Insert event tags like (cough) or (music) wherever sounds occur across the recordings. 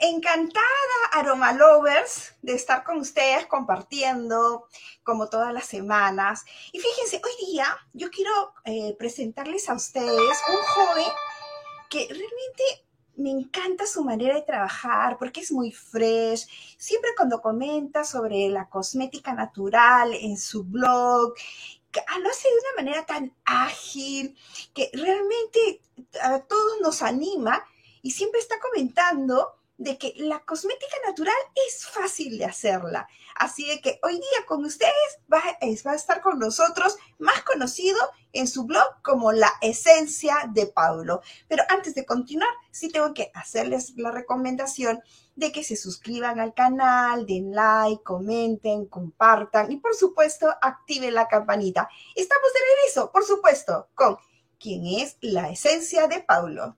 Encantada, Aroma Lovers, de estar con ustedes compartiendo como todas las semanas. Y fíjense, hoy día yo quiero eh, presentarles a ustedes un joven que realmente me encanta su manera de trabajar porque es muy fresh. Siempre cuando comenta sobre la cosmética natural en su blog, lo hace de una manera tan ágil que realmente a todos nos anima y siempre está comentando de que la cosmética natural es fácil de hacerla. Así de que hoy día con ustedes va, va, a estar con nosotros, más conocido en su blog como La Esencia de Pablo. Pero antes de continuar, sí tengo que hacerles la recomendación de que se suscriban al canal, den like, comenten, compartan y por supuesto activen la campanita. Estamos de regreso, por supuesto, con quien es La Esencia de Pablo.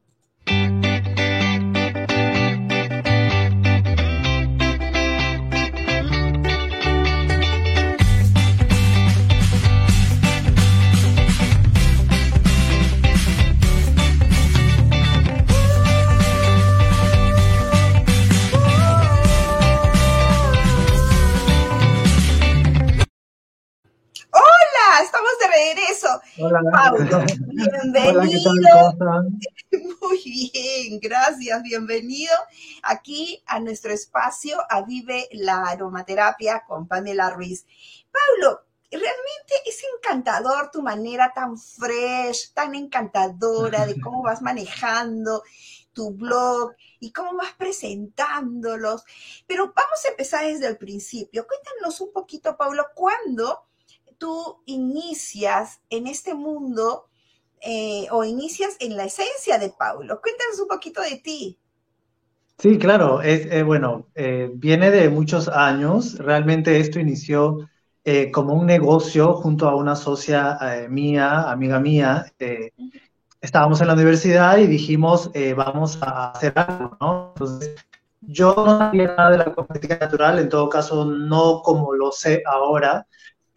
Hola, Pablo. Bienvenido. Hola, (laughs) Muy bien, gracias. Bienvenido aquí a nuestro espacio a Vive la Aromaterapia con Pamela Ruiz. Pablo, realmente es encantador tu manera tan fresh, tan encantadora de (laughs) cómo vas manejando tu blog y cómo vas presentándolos. Pero vamos a empezar desde el principio. Cuéntanos un poquito, Pablo, ¿cuándo tú inicias en este mundo eh, o inicias en la esencia de Paulo. Cuéntanos un poquito de ti. Sí, claro, es, eh, bueno, eh, viene de muchos años. Realmente esto inició como un negocio junto a una socia mía, amiga mía. estábamos en la universidad y dijimos, vamos a hacer algo, ¿no? Entonces, yo no sabía nada de la cosmética natural, en todo caso, no como lo sé ahora,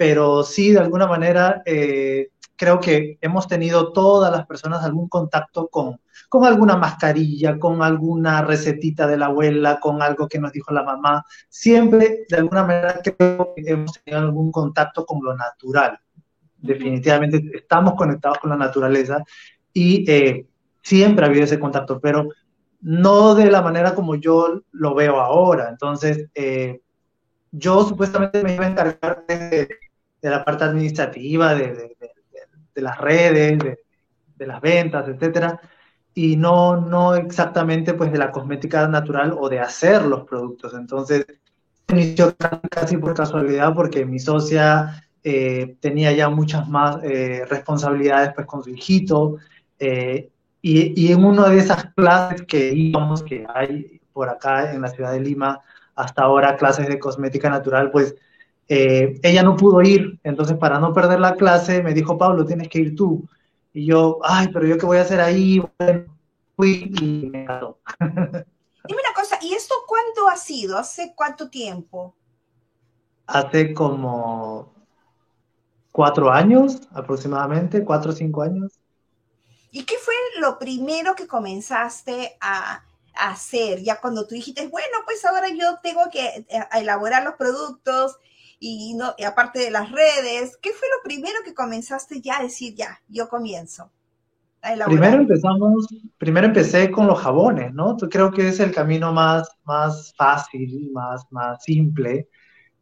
pero sí, de alguna manera, eh, creo que hemos tenido todas las personas algún contacto con, con alguna mascarilla, con alguna recetita de la abuela, con algo que nos dijo la mamá. Siempre, de alguna manera, creo que hemos tenido algún contacto con lo natural. Definitivamente estamos conectados con la naturaleza y eh, siempre ha habido ese contacto, pero no de la manera como yo lo veo ahora. Entonces, eh, yo supuestamente me iba a encargar de, la parte administrativa, de, las redes, de, las ventas, etcétera, y no, no exactamente pues de la cosmética natural o de hacer los productos. Entonces, inició casi por casualidad porque mi socia eh, tenía ya muchas más eh, responsabilidades pues con su hijito, eh, y, y en una de esas clases que íbamos, que hay por acá en la ciudad de Lima, hasta ahora clases de cosmética natural, pues eh, ella no pudo ir, entonces para no perder la clase me dijo, Pablo, tienes que ir tú. Y yo, ay, pero yo qué voy a hacer ahí, bueno, fui y me quedó. (laughs) Dime una cosa, ¿y esto cuándo ha sido? ¿Hace cuánto tiempo? Hace como cuatro años aproximadamente, cuatro o cinco años. ¿Y qué fue lo primero que comenzaste a, hacer? Ya cuando tú dijiste, bueno, pues ahora yo tengo que eh, elaborar los productos y, no, aparte de las redes, ¿qué fue lo primero que comenzaste ya a decir, ya, yo comienzo? primero empezamos, primero empecé con los jabones, ¿no? Creo que es el camino más, más fácil, más, más simple.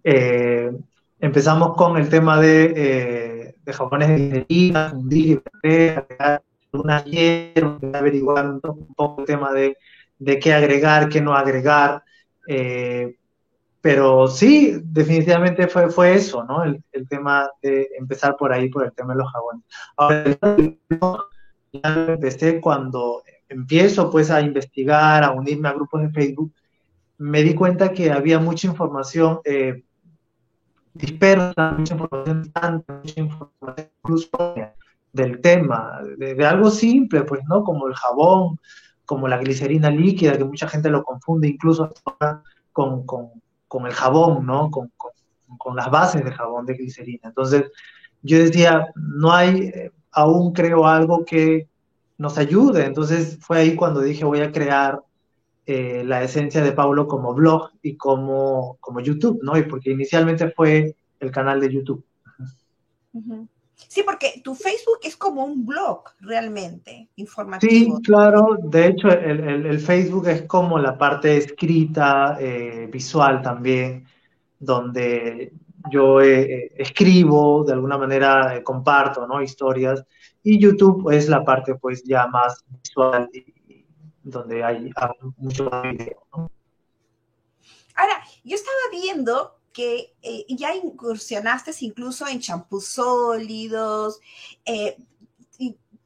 Eh, empezamos con el tema de, eh, de jabones de glicerina, fundir, agregar una hierba, averiguar un poco el tema de de qué agregar, qué no agregar. Eh, pero sí, definitivamente fue, fue eso, ¿no? El, tema de empezar por ahí, por el tema de los jabones. Ahora, ya empecé cuando empiezo pues a investigar, a unirme a grupos de Facebook, me di cuenta que había mucha información eh, dispersa, mucha información mucha información incluso del tema, de, de, algo simple, pues, ¿no? Como el jabón, como la glicerina líquida, que mucha gente lo confunde incluso con, con, el jabón, ¿no? Con, con, las bases de jabón de glicerina. Entonces, yo decía, no hay eh, aún creo algo que nos ayude. Entonces fue ahí cuando dije, voy a crear eh, la esencia de Paulo como blog y como, como YouTube, ¿no? Y porque inicialmente fue el canal de YouTube. Sí, porque tu Facebook es como un blog realmente informativo. Sí, claro. De hecho, el, Facebook es como la parte escrita, eh, visual también, donde yo eh, escribo, de alguna manera eh, comparto, ¿no? Historias. Y YouTube es la parte, pues, ya más visual, y, donde hay, mucho más video, ¿no? Ahora, yo estaba viendo que eh, ya incursionaste incluso en champús sólidos. Eh,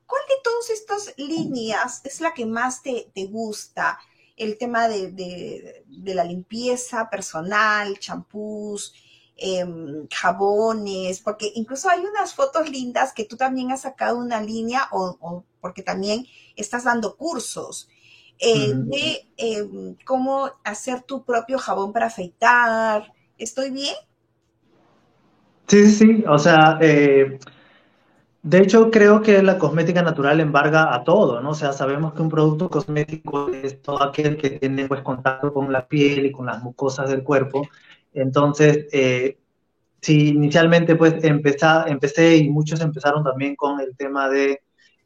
¿Cuál de todas estas líneas es la que más te, gusta? El tema de, la limpieza personal, champús, em, jabones, porque incluso hay unas fotos lindas que tú también has sacado una línea o, porque también estás dando cursos. Eh, de em, cómo hacer tu propio jabón para afeitar, ¿Estoy bien? Sí, sí, sí. O sea, eh, de hecho creo que la cosmética natural embarga a todo, ¿no? O sea, sabemos que un producto cosmético es todo aquel que tiene pues contacto con la piel y con las mucosas del cuerpo. Entonces, eh, si inicialmente pues empecé, empecé y muchos empezaron también con el tema de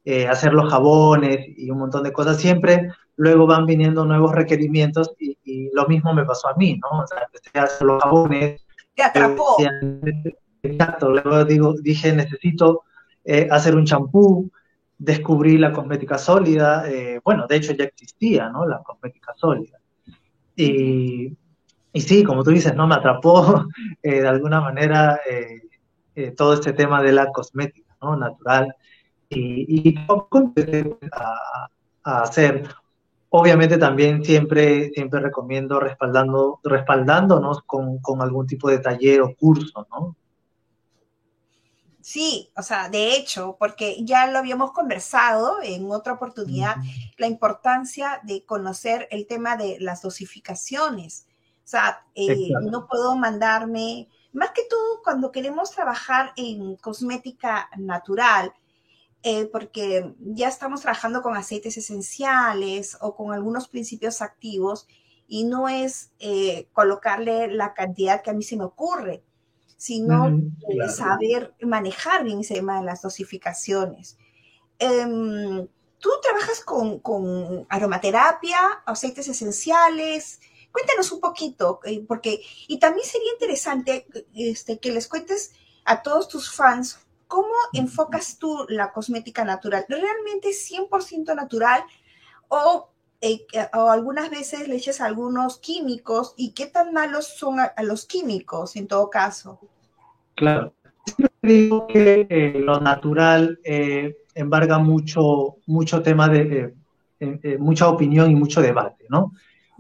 eh, hacer los jabones y un montón de cosas, siempre luego van viniendo nuevos requerimientos y, lo mismo me pasó a mí, ¿no? O sea, empecé a hacer los jabones. Te atrapó. Exacto, luego digo, dije, necesito eh, hacer un champú, descubrí la cosmética sólida, eh, bueno, de hecho ya existía, ¿no? La cosmética sólida. Y, y sí, como tú dices, ¿no? Me atrapó (laughs) eh, de alguna manera todo este tema de la cosmética, ¿no? Natural. Y, y empecé a, a hacer Obviamente también siempre, siempre recomiendo respaldando, respaldándonos con, algún tipo de taller o curso, ¿no? Sí, o sea, de hecho, porque ya lo habíamos conversado en otra oportunidad, la importancia de conocer el tema de las dosificaciones. O sea, eh, no puedo mandarme, más que todo cuando queremos trabajar en cosmética natural, eh, porque ya estamos trabajando con aceites esenciales o con algunos principios activos y no es eh, colocarle la cantidad que a mí se me ocurre, sino eh, saber manejar bien ese tema de las dosificaciones. Em, Tú trabajas con, con, aromaterapia, aceites esenciales. Cuéntanos un poquito, porque, y también sería interesante este, que les cuentes a todos tus fans ¿Cómo enfocas tú la cosmética natural? ¿Realmente es 100% natural o, eh, o, algunas veces le echas algunos químicos y qué tan malos son los químicos en todo caso? Claro. Siempre digo que eh, lo natural eh, embarga mucho, mucho tema de, mucha opinión y mucho debate, ¿no?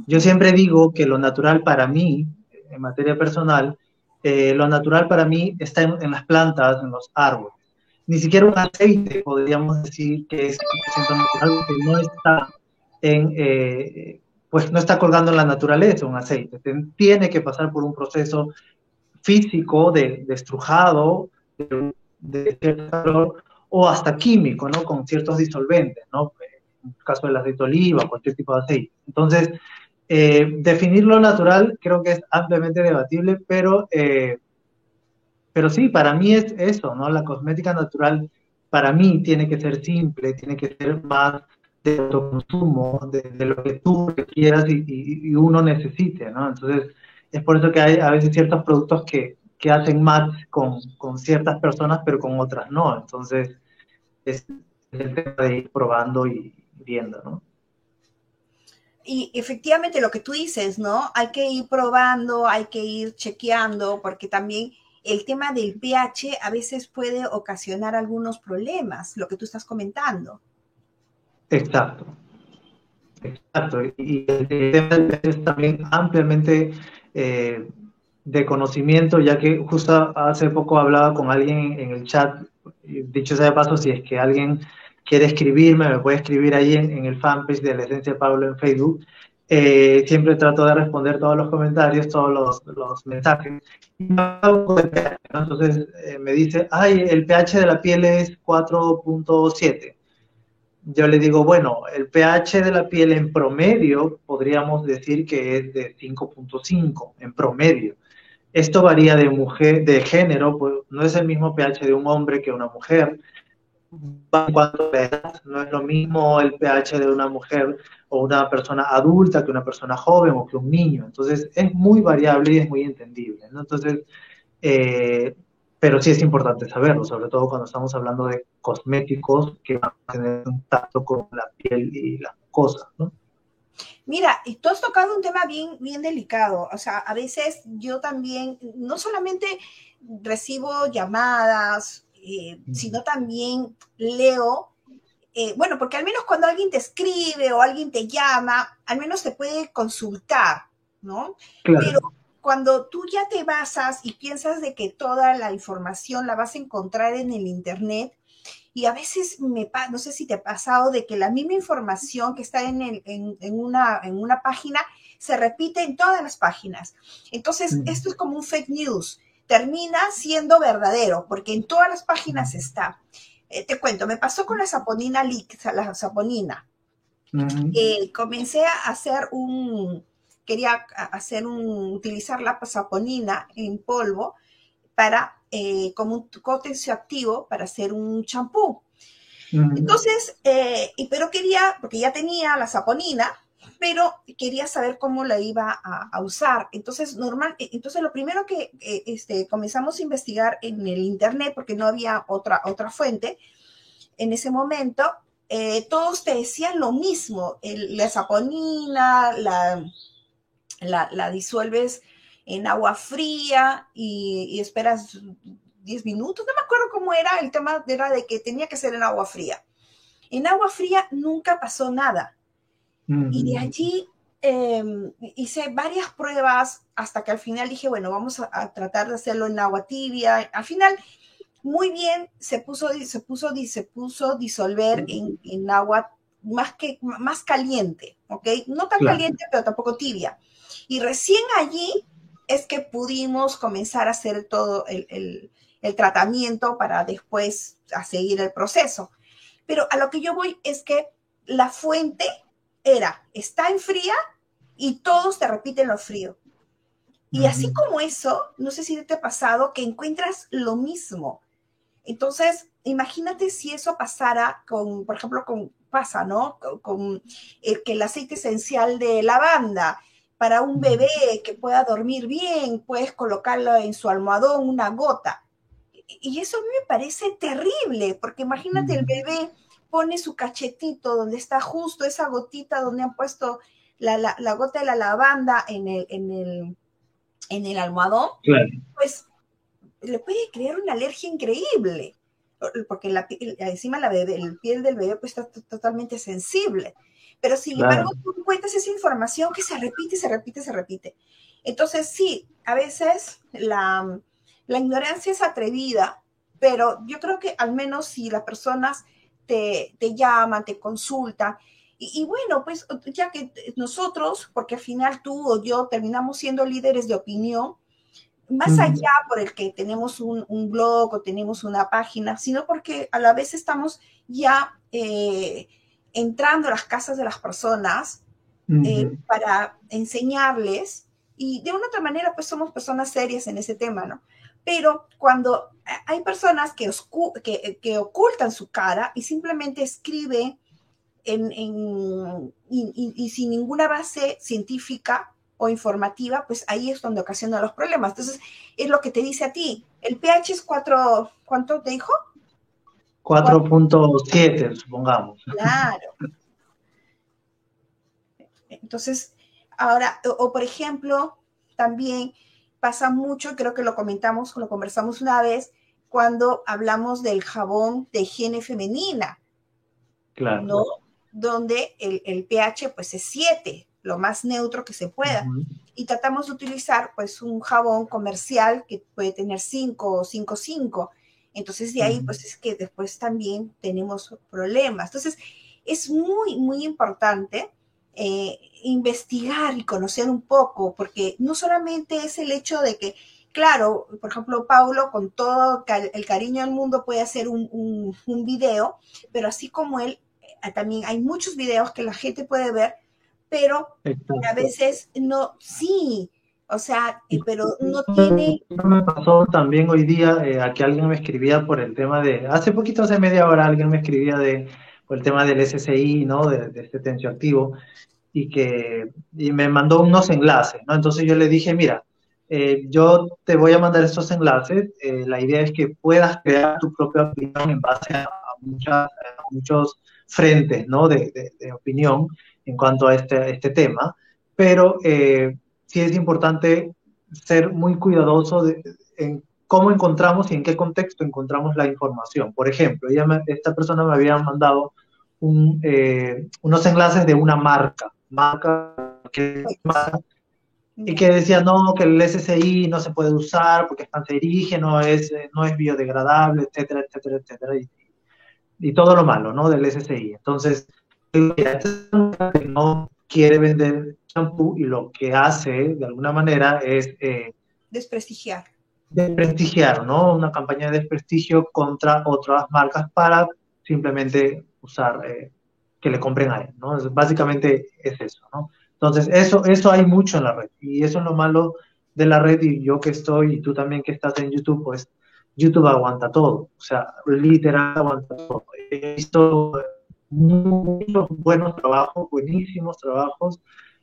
Yo siempre digo que lo natural para mí, en materia personal, eh, lo natural para mí está en, las plantas, en los árboles. Ni siquiera un aceite podríamos decir que es algo que no está en, eh, pues no está colgando en la naturaleza un aceite. Tiene que pasar por un proceso físico de, estrujado, de, de cierto calor, o hasta químico, ¿no? Con ciertos disolventes, ¿no? En el caso del aceite de oliva, cualquier tipo de aceite. Entonces, eh, definir lo natural creo que es ampliamente debatible, pero, eh, pero sí, para mí es eso, ¿no? La cosmética natural para mí tiene que ser simple, tiene que ser más de autoconsumo, de, lo que tú quieras y, uno necesite, ¿no? Entonces, es por eso que hay a veces ciertos productos que, que hacen match con, con, ciertas personas, pero con otras no. Entonces, es el tema de ir probando y viendo, ¿no? Y efectivamente lo que tú dices, ¿no? Hay que ir probando, hay que ir chequeando, porque también el tema del pH a veces puede ocasionar algunos problemas, lo que tú estás comentando. Exacto. Exacto. Y el tema es también ampliamente eh, de conocimiento, ya que justo hace poco hablaba con alguien en el chat, dicho sea de paso, si es que alguien quiere escribirme, me puede escribir ahí en, el fanpage de la Esencia Pablo en Facebook. Eh, siempre trato de responder todos los comentarios, todos los, los mensajes. Entonces eh, me dice, ay, el pH de la piel es 4.7. yo le digo, bueno, el pH de la piel en promedio podríamos decir que es de 5.5 en promedio. Esto varía de mujer, de género, pues no es el mismo pH de un hombre que una mujer. A edad, no es lo mismo el pH de una mujer o una persona adulta que una persona joven o que un niño. Entonces, es muy variable y es muy entendible. Entonces, eh, pero sí es importante saberlo, sobre todo cuando estamos hablando de cosméticos que van a tener contacto con la piel y las cosas, ¿no? Mira, tú has tocado un tema bien, bien delicado. O sea, a veces yo también, no solamente recibo llamadas, eh, sino también leo, eh, bueno, porque al menos cuando alguien te escribe o alguien te llama, al menos te puede consultar, ¿no? Claro. Pero cuando tú ya te basas y piensas de que toda la información la vas a encontrar en el Internet, y a veces me no sé si te ha pasado de que la misma información que está en, en, una, en una página se repite en todas las páginas. Entonces, esto es como un fake news. Termina siendo verdadero, porque en todas las páginas está. Eh, te cuento, me pasó con la saponina, la saponina. Eh, comencé a hacer un, quería hacer un, utilizar la saponina en polvo para, eh, como un activo para hacer un champú. Entonces, pero quería, porque ya tenía la saponina, pero quería saber cómo la iba a, usar. Entonces, normal, e, entonces lo primero que eh, este, comenzamos a investigar en el internet, porque no había otra, otra fuente en ese momento, todos te decían lo mismo, la saponina, la, la, disuelves en agua fría y, esperas 10 minutos. No me acuerdo cómo era, el tema era de que tenía que ser en agua fría. En agua fría nunca pasó nada. Y de allí em, hice varias pruebas hasta que al final dije, bueno, vamos a, tratar de hacerlo en agua tibia. Al final, muy bien, se puso, se puso, se puso disolver en, en agua más, que, más caliente, ¿ok? No tan caliente, pero tampoco tibia. Y recién allí es que pudimos comenzar a hacer todo el, tratamiento para después a seguir el proceso. Pero a lo que yo voy es que la fuente era, está en fría y todos te repiten lo frío. Y así como eso, no sé si te ha pasado que encuentras lo mismo. Entonces, imagínate si eso pasara con, por ejemplo, con, pasa, ¿no? Con, el, que el aceite esencial de lavanda para un bebé que pueda dormir bien, puedes colocarlo en su almohadón una gota. Y eso a mí me parece terrible, porque imagínate el bebé pone su cachetito donde está justo esa gotita donde han puesto la, gota de la lavanda en el, en el, en el almohadón, pues le puede crear una alergia increíble, porque la, encima la bebé, el piel del bebé pues está totalmente sensible. Pero sin embargo, tú encuentras esa información que se repite, se repite, se repite. Entonces, sí, a veces la, ignorancia es atrevida, pero yo creo que al menos si las personas te, llaman, te consultan, y, bueno, pues ya que nosotros, porque al final tú o yo terminamos siendo líderes de opinión, más allá por el que tenemos un, blog o tenemos una página, sino porque a la vez estamos ya eh, entrando a las casas de las personas eh, para enseñarles. Y de una otra manera pues somos personas serias en ese tema, ¿no? Pero cuando hay personas que, que, ocultan su cara y simplemente escriben en, y, sin ninguna base científica o informativa, pues ahí es donde ocasiona los problemas. Entonces, es lo que te dice a ti. El pH es 4, ¿cuánto te dijo? 4.7, supongamos. Claro. Entonces, ahora, o, por ejemplo, también pasa mucho, creo que lo comentamos, lo conversamos una vez, cuando hablamos del jabón de higiene femenina. Claro. ¿no? Donde el, pH pues es 7, lo más neutro que se pueda. Y tratamos de utilizar pues un jabón comercial que puede tener 5 o 5,5 entonces de ahí pues es que después también tenemos problemas. Entonces es muy, muy importante eh, investigar y conocer un poco, porque no solamente es el hecho de que, claro, por ejemplo, Paulo con todo el cariño del mundo puede hacer un, un, video, pero así como él también hay muchos videos que la gente puede ver, pero a veces no, sí, o sea, eh, pero no tiene... Me pasó también hoy día eh, a que alguien me escribía por el tema de, hace poquito, hace media hora, alguien me escribía de, el tema del SSI, ¿no? De, de este tensioactivo, y que y me mandó unos enlaces, ¿no? Entonces yo le dije, mira, eh, yo te voy a mandar estos enlaces, la idea es que puedas crear tu propia opinión en base a, muchas, muchos frentes, ¿no? De, opinión en cuanto a este, este tema, pero sí es importante ser muy cuidadoso de, en cómo encontramos y en qué contexto encontramos la información. Por ejemplo, ella esta persona me había mandado eh, unos enlaces de una marca, marca y que decía no, que el SSI no se puede usar porque es cancerígeno, es, no es biodegradable, etcétera, etcétera, etcétera, y, y todo lo malo, ¿no? Del SSI. Entonces, no quiere vender champú y lo que hace de alguna manera es... Eh, desprestigiar. Desprestigiar, ¿no? Una campaña de desprestigio contra otras marcas para simplemente usar, eh, que le compren a él, ¿no? básicamente es eso, ¿no? Entonces, eso, eso hay mucho en la red y eso es lo malo de la red y yo que estoy y tú también que estás en YouTube, pues YouTube aguanta todo, o sea, literal aguanta todo. He visto muchos buenos trabajos, buenísimos trabajos,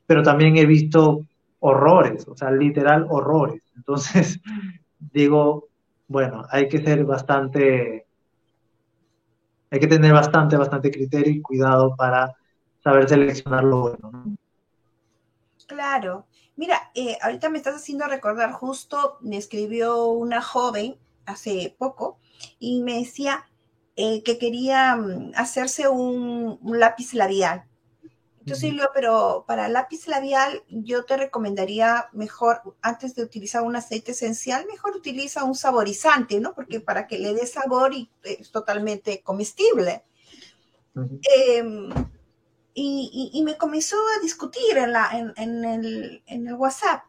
pero también he visto horrores, o sea, literal horrores. Entonces, digo, bueno, hay que ser bastante, hay que tener bastante, bastante criterio y cuidado para saber seleccionar lo bueno. Claro. Mira, eh, ahorita me estás haciendo recordar, justo me escribió una joven hace poco y me decía, eh, que quería mm, hacerse un, lápiz labial. Entonces, yo, pero para lápiz labial yo te recomendaría mejor, antes de utilizar un aceite esencial, mejor utiliza un saborizante, ¿no? Porque para que le dé sabor y es totalmente comestible. Em, y, me comenzó a discutir en, la, en, el, en el WhatsApp.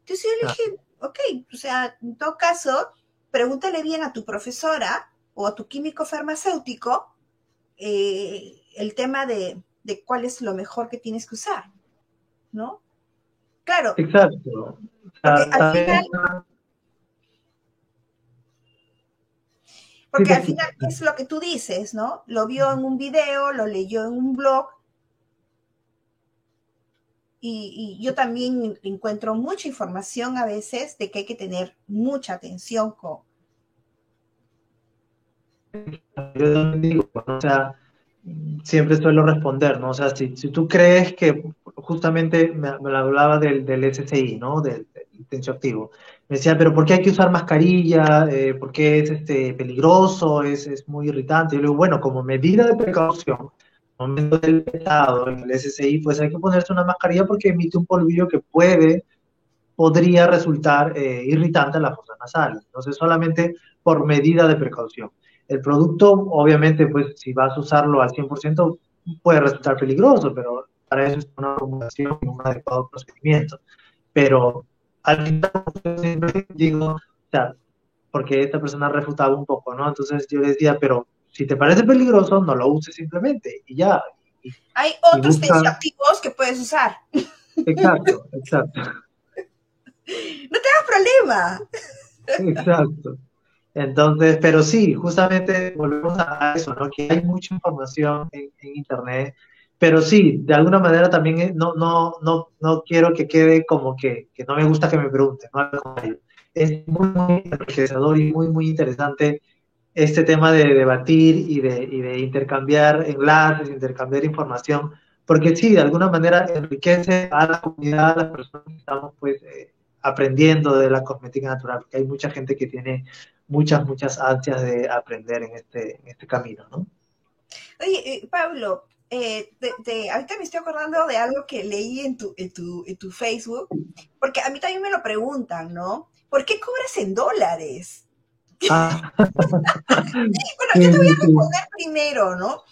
Entonces yo le ah. dije, ok, o sea, en todo caso, pregúntale bien a tu profesora o a tu químico farmacéutico eh, el tema de, cuál es lo mejor que tienes que usar, ¿no? Claro. Exacto. Porque al final, es lo que tú dices, ¿no? Lo vio en un video, lo leyó en un blog. Y, y, yo también encuentro mucha información a veces de que hay que tener mucha atención con, yo digo, o sea, siempre suelo responder, ¿no? O sea, si, si tú crees que justamente me, me hablaba del, del, SSI, ¿no? Del, del activo. Me decía, pero ¿por qué hay que usar mascarilla? Eh, ¿Por qué es este, peligroso? Es, es muy irritante. Yo le digo, bueno, como medida de precaución, momento del estado en el SSI, pues hay que ponerse una mascarilla porque emite un polvillo que puede, podría resultar eh, irritante en la fosa nasal. Entonces, solamente por medida de precaución. El producto, obviamente, pues si vas a usarlo al 100%, puede resultar peligroso, pero para eso es una formulación y un adecuado procedimiento. Pero al final, siempre digo, o sea, porque esta persona refutaba un poco, ¿no? Entonces yo le decía, pero si te parece peligroso, no lo uses simplemente y ya. Hay otros busca... que puedes usar. Exacto, (laughs) exacto. No te problema. Exacto. Entonces, pero sí, justamente volvemos a eso, ¿no? Que hay mucha información en, Internet, pero sí, de alguna manera también eh, no, no, no, no quiero que quede como que, que no me gusta que me pregunten, ¿no? Es muy, muy enriquecedor y muy, muy interesante este tema de debatir y de, y de intercambiar enlaces, intercambiar información, porque sí, de alguna manera enriquece a la comunidad, a las personas que estamos pues eh, aprendiendo de la cosmética natural, porque hay mucha gente que tiene muchas, muchas ansias de aprender en este, en este camino, ¿no? Oye, eh, Pablo, eh, ahorita me estoy acordando de algo que leí en tu, en, tu, en tu Facebook, porque a mí también me lo preguntan, ¿no? ¿Por qué cobras en dólares? Ah. (laughs) bueno, yo te voy a responder primero, ¿no?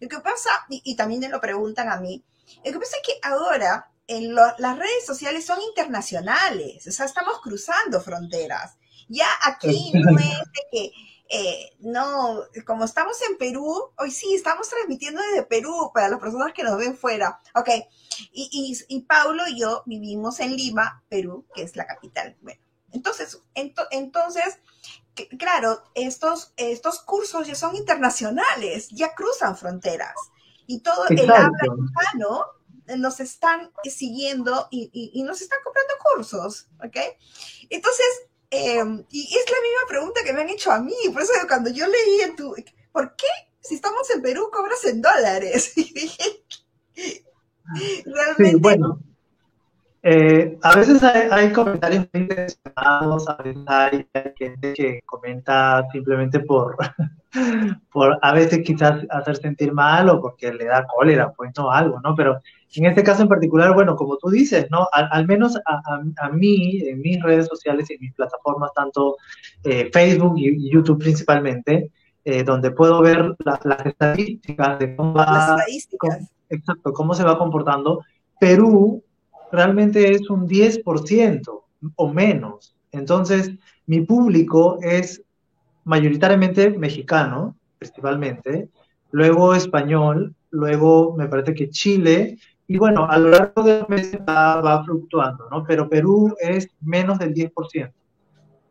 Lo que pasa, y, también me lo preguntan a mí, lo que pasa es que ahora en las redes sociales son internacionales, o sea, estamos cruzando fronteras. Ya aquí no es de que eh, no, como estamos en Perú, hoy sí, estamos transmitiendo desde Perú para las personas que nos ven fuera. Ok, y, y, y Paulo y yo vivimos en Lima, Perú, que es la capital. Bueno, entonces, entonces, claro, estos, estos cursos ya son internacionales, ya cruzan fronteras. Y todo el habla hispano nos están siguiendo y, y, nos están comprando cursos, ¿ok? Entonces, Em, y es la misma pregunta que me han hecho a mí, por eso cuando yo leí en tu, ¿por qué si estamos en Perú cobras en dólares? (laughs) Y dije, realmente... bueno, eh, a veces hay, comentarios muy interesados, a veces hay, gente que comenta simplemente por, (laughs) por a veces quizás hacer sentir mal o porque le da cólera, pues no, algo, ¿no? Pero en este caso en particular, bueno, como tú dices, ¿no? Al, menos a, mí, en mis redes sociales y en mis plataformas, tanto eh, Facebook y, YouTube principalmente, eh, donde puedo ver las estadísticas de cómo va, exacto, cómo se va comportando, Perú realmente es un 10% o menos. Entonces, mi público es mayoritariamente mexicano, principalmente, luego español, luego me parece que Chile, y bueno, a lo largo de los meses va, fluctuando, ¿no? Pero Perú es menos del 10%,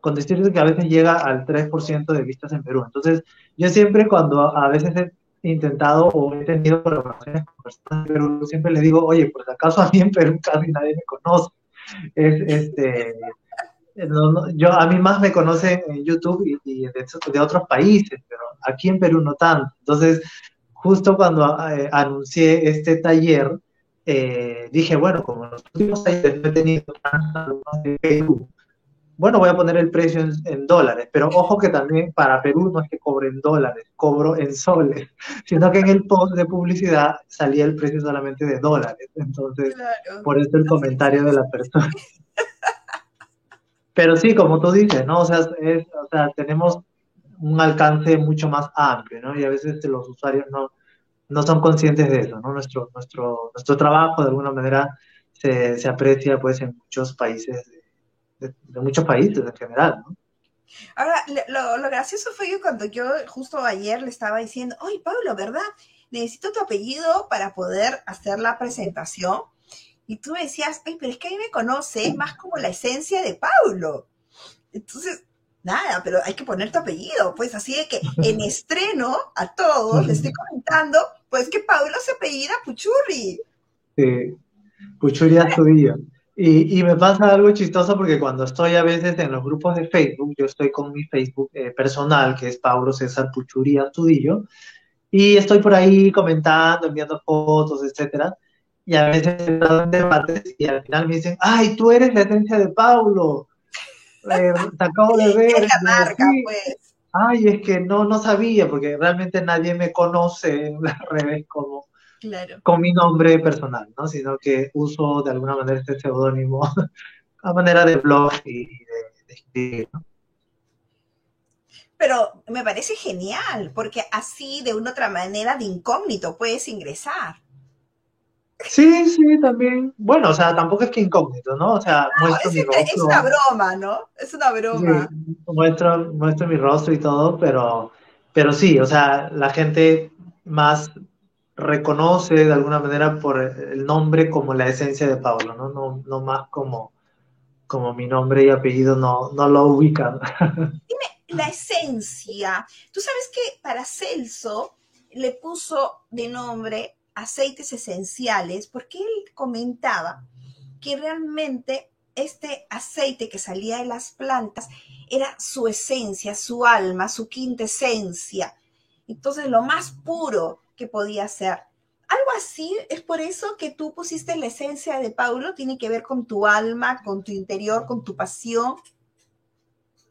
con decirte que a veces llega al 3% de vistas en Perú. Entonces, yo siempre cuando a veces intentado o he tenido colaboraciones con personas de Perú, siempre les digo, oye, pues acaso a mí en Perú casi nadie me conoce. Es, este, yo, a mí más me conocen en YouTube y, de, de, otros países, pero aquí en Perú no tanto. Entonces, justo cuando eh, anuncié este taller, eh, dije, bueno, como en los últimos años no he tenido tantos alumnos de Perú, bueno, voy a poner el precio en, dólares, pero ojo que también para Perú no es que cobre en dólares, cobro en soles, (laughs) sino que en el post de publicidad salía el precio solamente de dólares. Entonces, por eso el comentario de la persona. Pero sí, como tú dices, ¿no? O sea, o sea, tenemos un alcance mucho más amplio, ¿no? Y a veces los usuarios no, no son conscientes de eso, ¿no? Nuestro, nuestro, nuestro trabajo de alguna manera se, se aprecia pues en muchos países, de, muchos países en general, ¿no? Ahora, lo, lo, gracioso fue que cuando yo justo ayer le estaba diciendo, oye, Pablo, ¿verdad? Necesito tu apellido para poder hacer la presentación. Y tú me decías, ay, pero es que a mí me conoce más como la esencia de Pablo. Entonces, nada, pero hay que poner tu apellido, pues así de que (laughs) en estreno a todos les estoy comentando, pues que Pablo se apellida Puchurri. Sí, Puchurri Astudillo. Y, y me pasa algo chistoso porque cuando estoy a veces en los grupos de Facebook, yo estoy con mi Facebook eh, personal, que es Pablo César Puchuri Astudillo, y estoy por ahí comentando, enviando fotos, etcétera, y a veces en debates y al final me dicen, ay, tú eres la esencia de Pablo, eh, te acabo de (laughs) ver. Es la marca, pues. Ay, es que no, no sabía, porque realmente nadie me conoce en las redes como con mi nombre personal, ¿no? Sino que uso de alguna manera este seudónimo (laughs) a manera de blog y de, escribir, Pero me parece genial, porque así de una otra manera de incógnito puedes ingresar. Sí, sí, también. Bueno, o sea, tampoco es que incógnito, ¿no? O sea, muestro es, mi rostro. Es una broma, ¿no? Es una broma. muestro, muestro mi rostro y todo, pero, pero sí, o sea, la gente más reconoce de alguna manera por el nombre como la esencia de Pablo, ¿no? No, no más como, como mi nombre y apellido no, no lo ubican. (laughs) Dime, la esencia. Tú sabes que para Celso le puso de nombre aceites esenciales, porque él comentaba que realmente este aceite que salía de las plantas era su esencia, su alma, su quinta esencia. Entonces, lo más puro que podía ser. Algo así, es por eso que tú pusiste la esencia de Paulo, tiene que ver con tu alma, con tu interior, con tu pasión.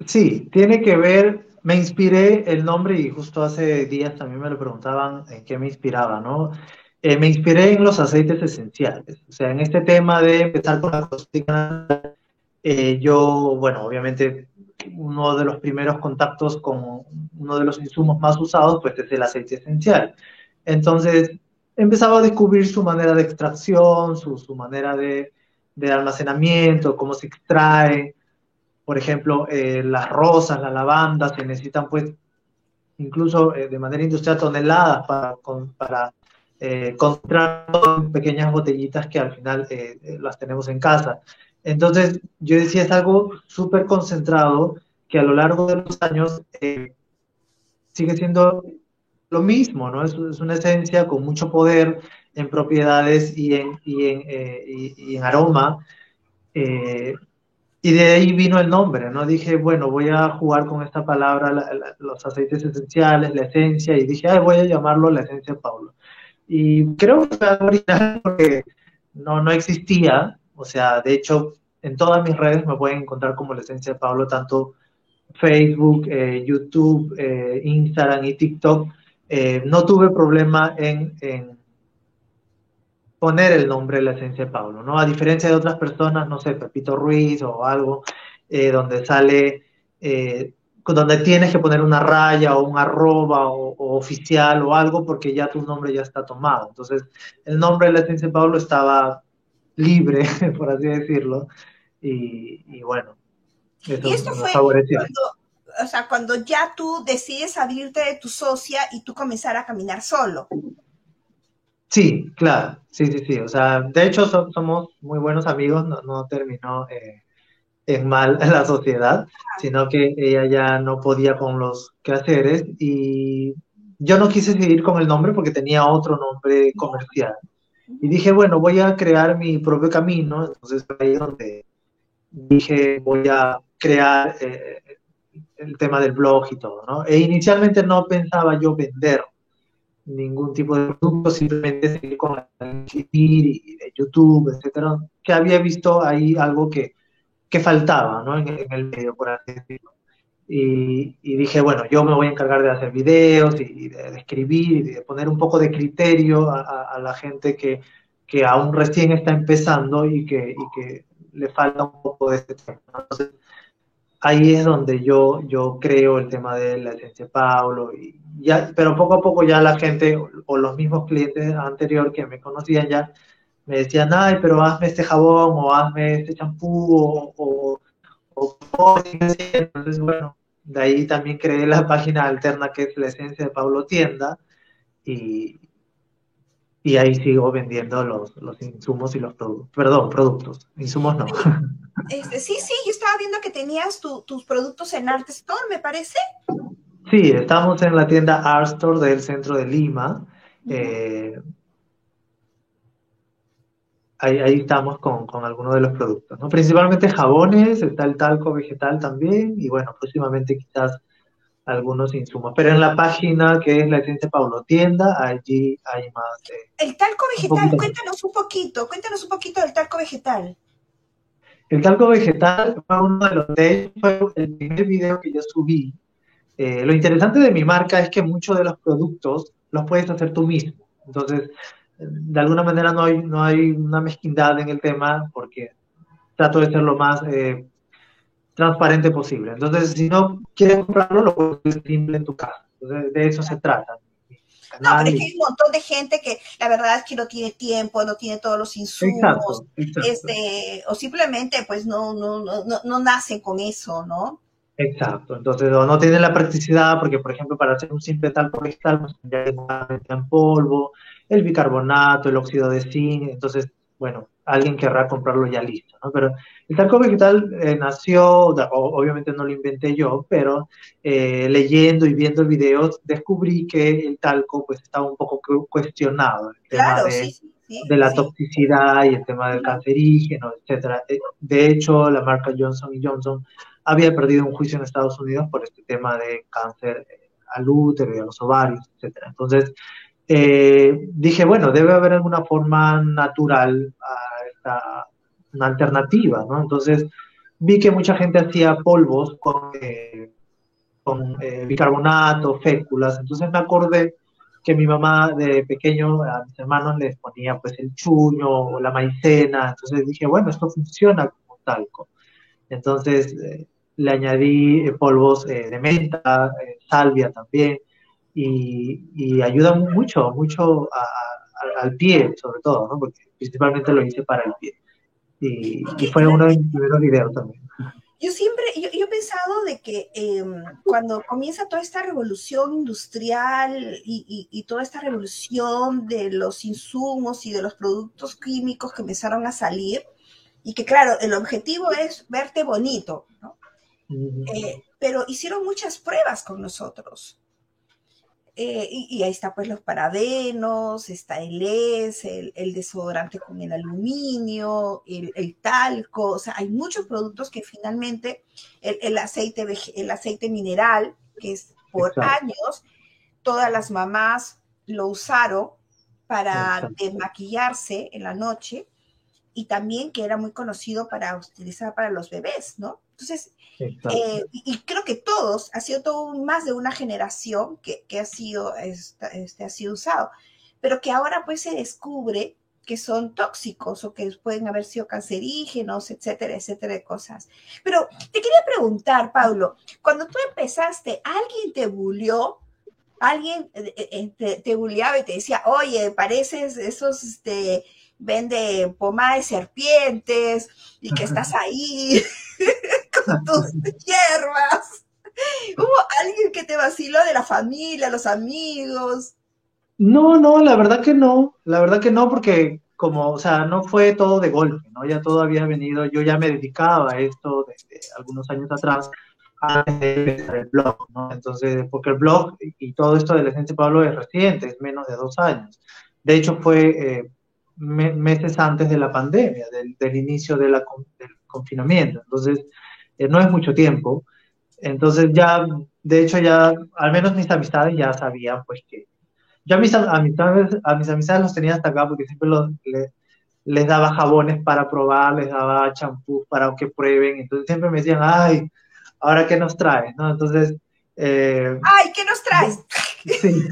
Sí, tiene que ver, me inspiré el nombre y justo hace días también me lo preguntaban en qué me inspiraba, ¿no? Eh, me inspiré en los aceites esenciales. O sea, en este tema de empezar con la cosmética, eh, yo, bueno, obviamente uno de los primeros contactos con uno de los insumos más usados, pues es el aceite esencial. Entonces, empezaba a descubrir su manera de extracción, su, su manera de, almacenamiento, cómo se extrae. Por ejemplo, eh, las rosas, la lavanda, se necesitan pues incluso de manera industrial toneladas para, para concentrar en pequeñas botellitas que al final las tenemos en casa. Entonces, yo decía, es algo súper concentrado que a lo largo de los años sigue siendo lo mismo, ¿no? Es, una esencia con mucho poder en propiedades y en, y en, y en aroma. Eh, y de ahí vino el nombre, ¿no? Dije, bueno, voy a jugar con esta palabra, los aceites esenciales, la esencia, y dije, voy a llamarlo la esencia de Pablo. Y creo que fue original porque no, no existía, o sea, de hecho, en todas mis redes me pueden encontrar como la esencia de Pablo, tanto Facebook, eh, YouTube, eh, Instagram y TikTok. No tuve problema en, en poner el nombre de la esencia de Pablo, ¿no? A diferencia de otras personas, no sé, Pepito Ruiz o algo, eh, donde sale, eh, donde tienes que poner una raya o un arroba o, oficial o algo porque ya tu nombre ya está tomado. Entonces, el nombre de la esencia de Pablo estaba libre, (laughs) por así decirlo, y, bueno, eso y esto fue cuando, o sea, cuando ya tú decides abrirte de tu socia y tú comenzar a caminar solo. Sí, claro, sí, sí, sí. O sea, de hecho somos muy buenos amigos, no, terminó eh, en mal (laughs) la sociedad, sino que ella ya no podía con los quehaceres y yo no quise seguir con el nombre porque tenía otro nombre comercial. Y dije, bueno, voy a crear mi propio camino, entonces ahí es donde dije, voy a crear eh, el tema del blog y todo, ¿no? E inicialmente no pensaba yo vender ningún tipo de producto, simplemente seguir con la y de YouTube, etcétera, que había visto ahí algo que, que faltaba ¿no? en, el medio, por así decirlo. Y, y, dije, bueno, yo me voy a encargar de hacer videos y, de, escribir y de poner un poco de criterio a, a, la gente que, que, aún recién está empezando y que, y que le falta un poco de este tema. Entonces, ahí es donde yo, yo creo el tema de la esencia de Paulo, y ya, pero poco a poco ya la gente o los mismos clientes anteriores que me conocían ya me decían, ay, pero hazme este jabón o hazme este champú o, o, entonces bueno, de ahí también creé la página alterna que es la esencia de Pablo Tienda y, y ahí sigo vendiendo los, los insumos y los productos, perdón, productos, insumos no. (laughs) Este, sí, sí, yo estaba viendo que tenías tus productos en Art Store, me parece. Sí, estamos en la tienda Art Store del centro de Lima. Eh, ahí, estamos con, con, algunos de los productos, ¿no? Principalmente jabones, está el talco vegetal también, y bueno, próximamente quizás algunos insumos. Pero en la página que es la esencia Paulo Tienda, allí hay más. el talco vegetal, cuéntanos un poquito, cuéntanos un poquito del talco vegetal. El talco vegetal fue uno de los, de fue el primer video que yo subí. Eh, lo interesante de mi marca es que muchos de los productos los puedes hacer tú mismo. Entonces, de alguna manera no hay, no hay una mezquindad en el tema porque trato de ser lo más eh, transparente posible. Entonces, si no quieres comprarlo, lo puedes simple en tu casa. Entonces, de eso se trata. No, pero es que hay un montón de gente que la verdad es que no tiene tiempo, no tiene todos los insumos, Este, o simplemente pues no, no, no, no, nacen con eso, ¿no? Exacto, entonces o no tienen la practicidad porque, por ejemplo, para hacer un simple talco vegetal, pues ya en polvo, el bicarbonato, el óxido de zinc, entonces, bueno, alguien querrá comprarlo ya listo, ¿no? Pero el talco vegetal eh, nació, obviamente no lo inventé yo, pero eh, leyendo y viendo videos descubrí que el talco pues estaba un poco cuestionado, el tema de, de, la toxicidad y el tema del cancerígeno, etcétera. Eh, de hecho, la marca Johnson Johnson había perdido un juicio en Estados Unidos por este tema de cáncer al útero y a los ovarios, etcétera. Entonces, dije, bueno, debe haber alguna forma natural a esta una alternativa, ¿no? Entonces vi que mucha gente hacía polvos con, eh, eh, bicarbonato, féculas, entonces me acordé que mi mamá de pequeño a mis hermanos les ponía pues el chuño o la maicena, entonces dije, bueno, esto funciona como talco. Entonces eh, le añadí polvos de menta, salvia también, y, y ayuda mucho, mucho al pie, sobre todo, ¿no? Porque principalmente lo hice para el pie. Y, fue uno de mis primeros videos también. Yo siempre, yo, yo pensado de que em, cuando comienza toda esta revolución industrial y, toda esta revolución de los insumos y de los productos químicos que empezaron a salir, y que claro, el objetivo es verte bonito, ¿no? Eh, pero hicieron muchas pruebas con nosotros. Eh, y, ahí está pues los parabenos, está el ES, el, desodorante con el aluminio, el, talco, o sea, hay muchos productos que finalmente el, aceite, el aceite mineral, que es por años, todas las mamás lo usaron para desmaquillarse en la noche y también que era muy conocido para utilizar para los bebés, ¿no? Entonces, eh, y, creo que todos, ha sido todo más de una generación que, ha, sido, este, ha sido usado, pero que ahora pues se descubre que son tóxicos o que pueden haber sido cancerígenos, etcétera, etcétera, de cosas. Pero te quería preguntar, Pablo, cuando tú empezaste, ¿alguien te bulió? ¿Alguien eh, eh, te, te bulliaba y te decía, oye, pareces esos, este, vende pomada de serpientes y que estás (laughs) ahí (laughs) (laughs) tus hierbas. ¿Hubo alguien que te vaciló de la familia, los amigos? No, no, la verdad que no, la verdad que no, porque como, o sea, no fue todo de golpe, ¿no? Ya todo había venido, yo ya me dedicaba a esto desde algunos años atrás, antes de empezar el blog, ¿no? Entonces, porque el blog y todo esto de la gente Pablo es reciente, es menos de dos años. De hecho, fue eh, meses antes de la pandemia, del, inicio del confinamiento. Entonces, eh, no es mucho tiempo. Entonces ya, de hecho ya, al menos mis amistades ya sabían pues que... Yo a mis amistades, a mis amistades los tenía hasta acá porque siempre los, les, daba jabones para probar, les daba champú para que prueben. Entonces siempre me decían, ay, ahora qué nos traes, ¿no? Entonces... Eh, ay, ¿qué nos traes? Sí.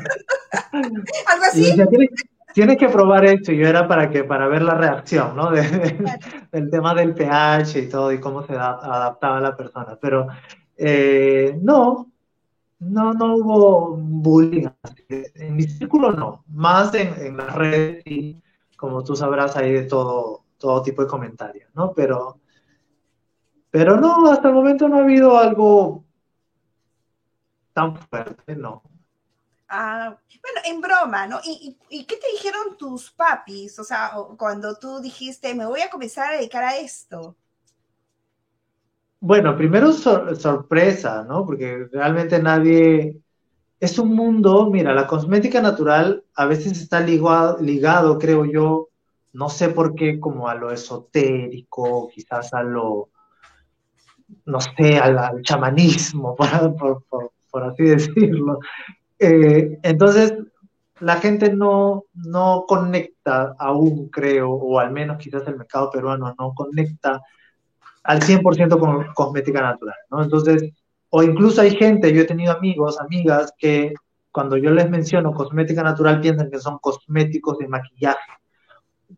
(laughs) Algo así tienes que probar esto. Y yo era para que, para ver la reacción, ¿no? del tema del pH y todo y cómo se adaptaba la persona. Pero eh, no, no, no hubo bullying. En mi círculo no. Más en, en las redes y como tú sabrás hay de todo, todo tipo de comentarios, ¿no? Pero, pero no, hasta el momento no ha habido algo tan fuerte, no. Ah, bueno, en broma, ¿no? ¿Y, qué te dijeron tus papis? O sea, cuando tú dijiste, me voy a comenzar a dedicar a esto. Bueno, primero sorpresa, ¿no? Porque realmente nadie... Es un mundo, mira, la cosmética natural a veces está ligado, ligado creo yo, no sé por qué, como a lo esotérico, quizás a lo, no sé, al, chamanismo, (laughs) por así decirlo. Eh, entonces, la gente no, no conecta aún, creo, o al menos quizás el mercado peruano no conecta al 100% con cosmética natural, ¿no? Entonces, o incluso hay gente, yo he tenido amigos, amigas, que cuando yo les menciono cosmética natural piensan que son cosméticos de maquillaje,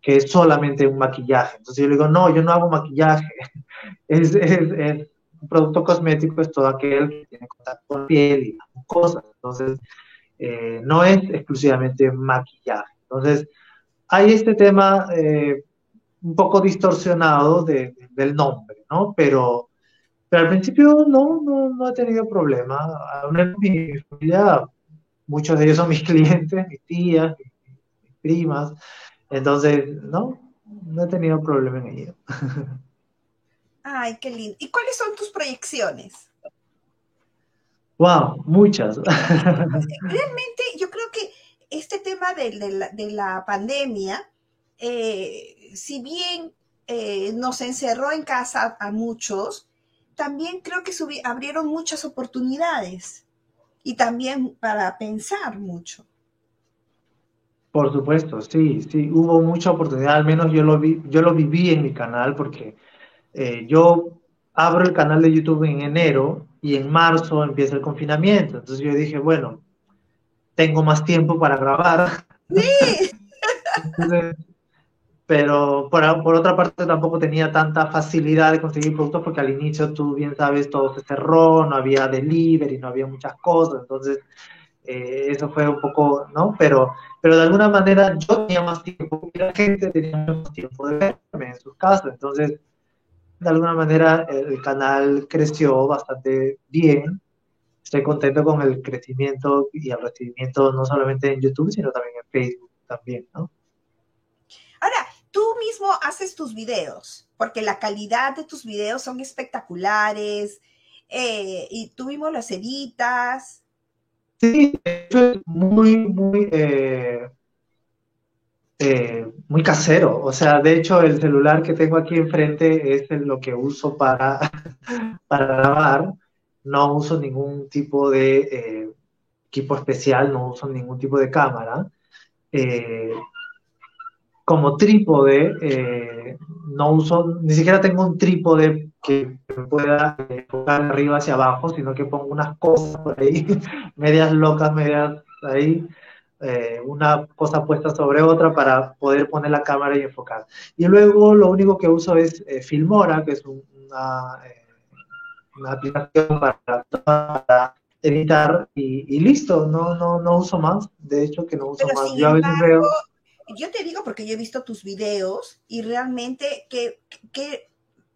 que es solamente un maquillaje. Entonces yo le digo, no, yo no hago maquillaje, (laughs) es, es un producto cosmético es todo aquel que tiene contacto con piel y cosas. Entonces, eh, no es exclusivamente maquillaje. Entonces, hay este tema eh, un poco distorsionado del nombre, ¿no? Pero, pero al principio no, no, no he tenido problema. En mi familia, muchos de ellos son mis (laughs) clientes, mis tías, mis primas. Entonces, no, no he tenido problema en ello. (laughs) Ay, qué lindo. ¿Y cuáles son tus proyecciones? Wow, muchas. Realmente yo creo que este tema de, la, pandemia, eh, si bien eh, nos encerró en casa a muchos, también creo que abrieron muchas oportunidades y también para pensar mucho. Por supuesto, sí, sí, hubo mucha oportunidad, al menos yo lo, vi, yo lo viví en mi canal porque eh, yo abro el canal de YouTube en enero y en marzo empieza el confinamiento. Entonces yo dije, bueno, tengo más tiempo para grabar. Sí. pero por, por, otra parte tampoco tenía tanta facilidad de conseguir productos porque al inicio, tú bien sabes, todo se cerró, no había delivery, no había muchas cosas. Entonces, eh, eso fue un poco, ¿no? Pero, pero de alguna manera yo tenía más tiempo y la gente tenía más tiempo de verme en sus casas. Entonces, de alguna manera el canal creció bastante bien. Estoy contento con el crecimiento y el recibimiento no solamente en YouTube, sino también en Facebook también, ¿no? Ahora, tú mismo haces tus videos, porque la calidad de tus videos son espectaculares, eh, y tú mismo los editas. Sí, es muy, muy, eh, eh, muy casero. O sea, de hecho, el celular que tengo aquí enfrente es lo que uso para, (laughs) para grabar. No uso ningún tipo de equipo especial, no uso ningún tipo de cámara como trípode, eh, no uso, ni siquiera tengo un trípode que pueda enfocar arriba hacia abajo, sino que pongo unas cosas por ahí, (laughs) medias locas, medias ahí, eh, una cosa puesta sobre otra para poder poner la cámara y enfocar. Y luego lo único que uso es eh, Filmora, que es una, una, aplicación para, editar y, listo, no, no, no uso más, de hecho que no uso más. Yo a veces veo yo te digo porque yo he visto tus videos y realmente que,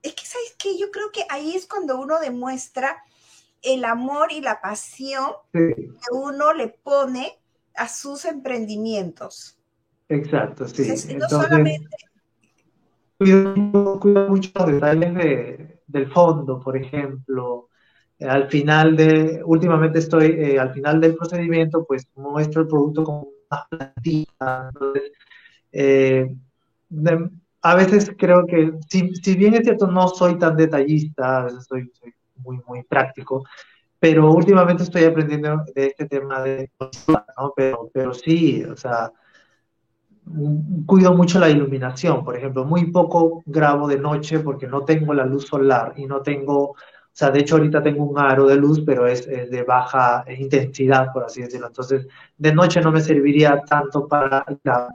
es que, ¿sabes qué? Yo creo que ahí es cuando uno demuestra el amor y la pasión que uno le pone a sus emprendimientos. Exacto, sí. no solamente... Cuido, mucho los detalles del fondo, por ejemplo. al final de, últimamente estoy, eh, al final del procedimiento, pues muestro el producto como más plantita. Entonces, eh, a veces creo que, si, si, bien es cierto, no soy tan detallista, a veces soy, soy muy, muy práctico, pero últimamente estoy aprendiendo de este tema de ¿no? Pero, pero sí, o sea, cuido mucho la iluminación, por ejemplo, muy poco grabo de noche porque no tengo la luz solar y no tengo o sea, de hecho ahorita tengo un aro de luz, pero es, de baja intensidad, por así decirlo. Entonces, de noche no me serviría tanto para la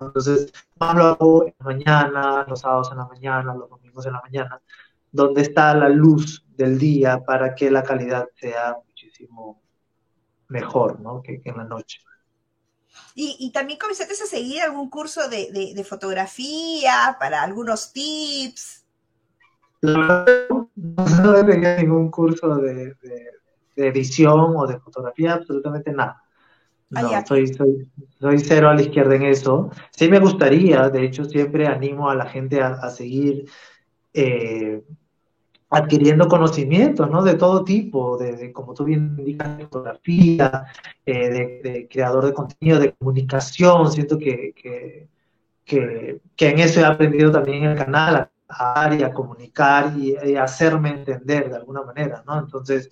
Entonces, más lo hago en la mañana, los sábados en la mañana, los domingos en la mañana, donde está la luz del día para que la calidad sea muchísimo mejor, ¿no? Que, en la noche. Y, también comenzaste a seguir algún curso de, de fotografía para algunos tips. Verdad, (laughs) no tenía ningún curso de, edición o de fotografía, absolutamente nada. No, soy, soy, soy, cero a la izquierda en eso. Sí me gustaría, de hecho, siempre animo a la gente a, seguir eh, adquiriendo conocimientos, ¿no? De todo tipo, de, como tú bien indicas, de fotografía, eh, de, creador de contenido, de comunicación. Siento que, que, que, en eso he aprendido también en el canal, y a comunicar y, hacerme entender de alguna manera, ¿no? Entonces,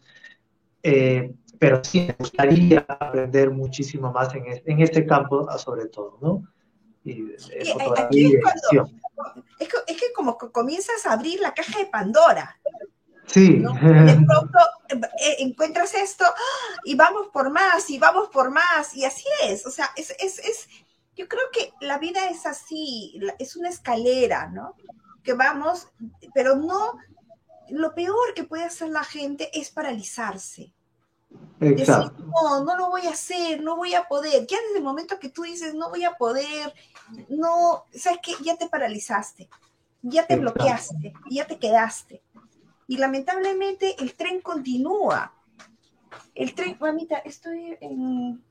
eh, pero sí me gustaría aprender muchísimo más en, en este campo, sobre todo, ¿no? Y, fotografía es, que, como que comienzas a abrir la caja de Pandora. Sí. De pronto eh, encuentras esto ¡ah! y vamos por más y vamos por más y así es. O sea, es, es, es, yo creo que la vida es así, es una escalera, ¿no? que vamos, pero no, lo peor que puede hacer la gente es paralizarse. Exacto. Decir, no, no lo voy a hacer, no voy a poder. Ya desde el momento que tú dices, no voy a poder, no, sabes que ya te paralizaste, ya te bloqueaste, ya te quedaste. Y lamentablemente el tren continúa. El tren, mamita, estoy en...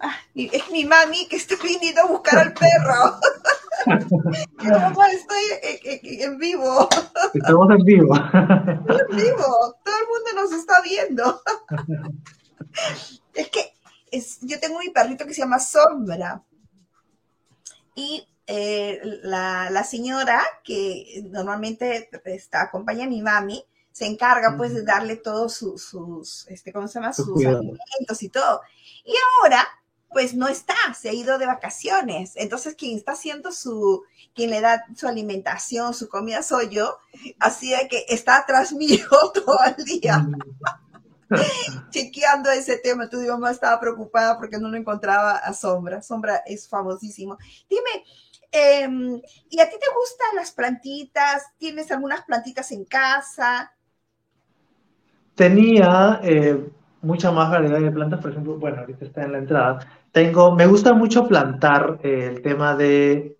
Ah, es mi mami que está viniendo a buscar al perro. (laughs) Mamá, estoy en, vivo. Estamos en vivo. en vivo. Todo el mundo nos está viendo. es que es, yo tengo mi perrito que se llama Sombra. Y eh, la, señora que normalmente está, acompaña a mi mami, se encarga pues de darle todos sus, este, ¿cómo se llama? Sus alimentos y todo. Y ahora pues no está, se ha ido de vacaciones. Entonces, quien está haciendo su, quien le da su alimentación, su comida soy yo, así de que está atrás (laughs) mío todo el día. (laughs) Chequeando ese tema. Tu mamá estaba preocupada porque no lo encontraba a Sombra. Sombra es famosísimo. Dime, em, ¿y a ti te gustan las plantitas? ¿Tienes algunas plantitas en casa? Tenía eh, mucha más variedad de plantas, por ejemplo, bueno, ahorita está en la entrada, tengo, me gusta mucho plantar eh, el tema de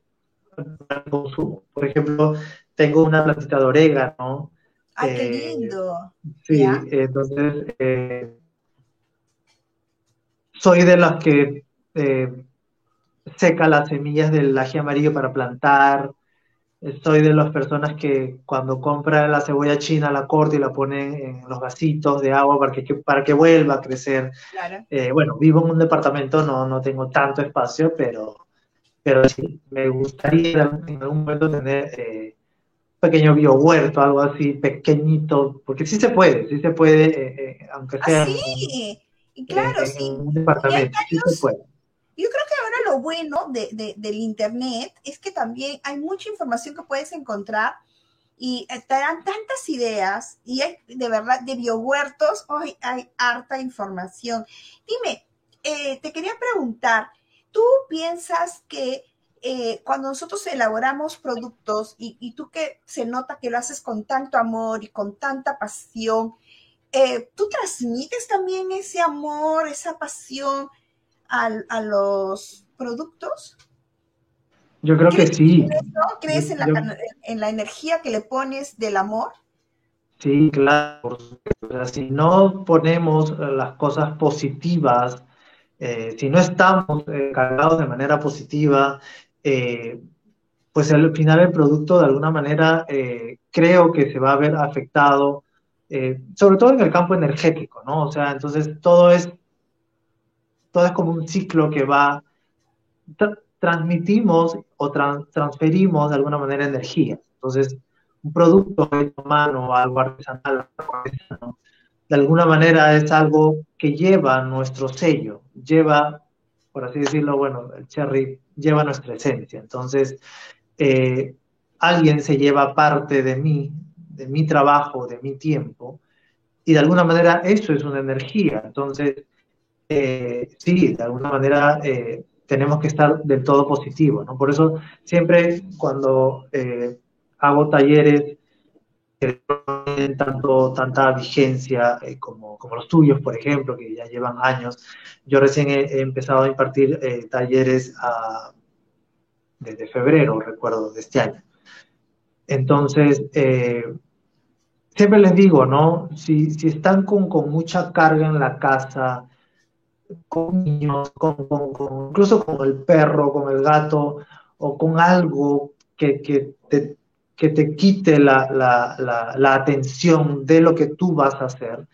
consumo. Por ejemplo, tengo una plantita de orégano. ¡Ay, qué eh, lindo! Sí, entonces soy de las que seca las semillas del ají amarillo para plantar. Soy de las personas que cuando compra la cebolla china la corta y la pone en los vasitos de agua para que, para que vuelva a crecer. Eh, bueno, vivo en un departamento, no, no tengo tanto espacio, pero, pero sí, me gustaría en algún momento tener eh, un pequeño biohuerto, algo así pequeñito, porque sí se puede, sí se puede, eh, aunque sea ¿Ah, sí? claro, sí. en un departamento, sí se puede. Yo creo que ahora bueno de, del Internet es que también hay mucha información que puedes encontrar y te dan tantas ideas y hay de verdad de biohuertos, hoy hay harta información. Dime, eh, te quería preguntar, ¿tú piensas que eh, cuando nosotros elaboramos productos y, tú que se nota que lo haces con tanto amor y con tanta pasión, eh, ¿tú transmites también ese amor, esa pasión a, los productos? Yo creo que sí. ¿Crees en la, en la, energía que le pones del amor? Sí, claro. si no ponemos las cosas positivas, eh, si no estamos eh, cargados de manera positiva, eh, pues al final el producto de alguna manera creo que se va a ver afectado, sobre todo en el campo energético, ¿no? O sea, entonces todo es todo es como un ciclo que va, transmitimos o transferimos de alguna manera energía. Entonces, un producto hecho a algo artesanal, de alguna manera es algo que lleva nuestro sello, lleva, por así decirlo, bueno, el cherry lleva nuestra esencia. Entonces, eh, alguien se lleva parte de mí, de mi trabajo, de mi tiempo, y de alguna manera eso es una energía. Entonces, eh, sí, de alguna manera eh, tenemos que estar del todo positivos, ¿no? Por eso siempre cuando eh, hago talleres que tienen tanto, tanta vigencia como, como, los tuyos, por ejemplo, que ya llevan años, yo recién he, empezado a impartir talleres desde febrero, recuerdo, de este año. Entonces, siempre les digo, ¿no? Si, si están con, con mucha carga en la casa, con niños, con, incluso con el perro, con el gato, o con algo que, que, te, que te, quite la, la, la, atención de lo que tú vas a hacer,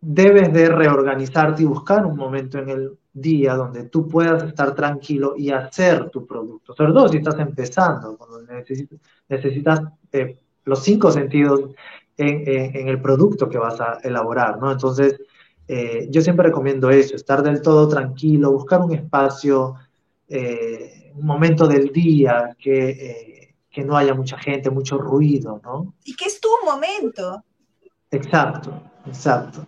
debes de reorganizarte y buscar un momento en el día donde tú puedas estar tranquilo y hacer tu producto. Sobre todo si estás empezando, cuando necesitas, eh, los cinco sentidos en, en, en, el producto que vas a elaborar, ¿no? Entonces, eh, yo siempre recomiendo eso, estar del todo tranquilo, buscar un espacio, eh, un momento del día que, eh, que, no haya mucha gente, mucho ruido, ¿no? Y que es tu momento. Exacto, exacto.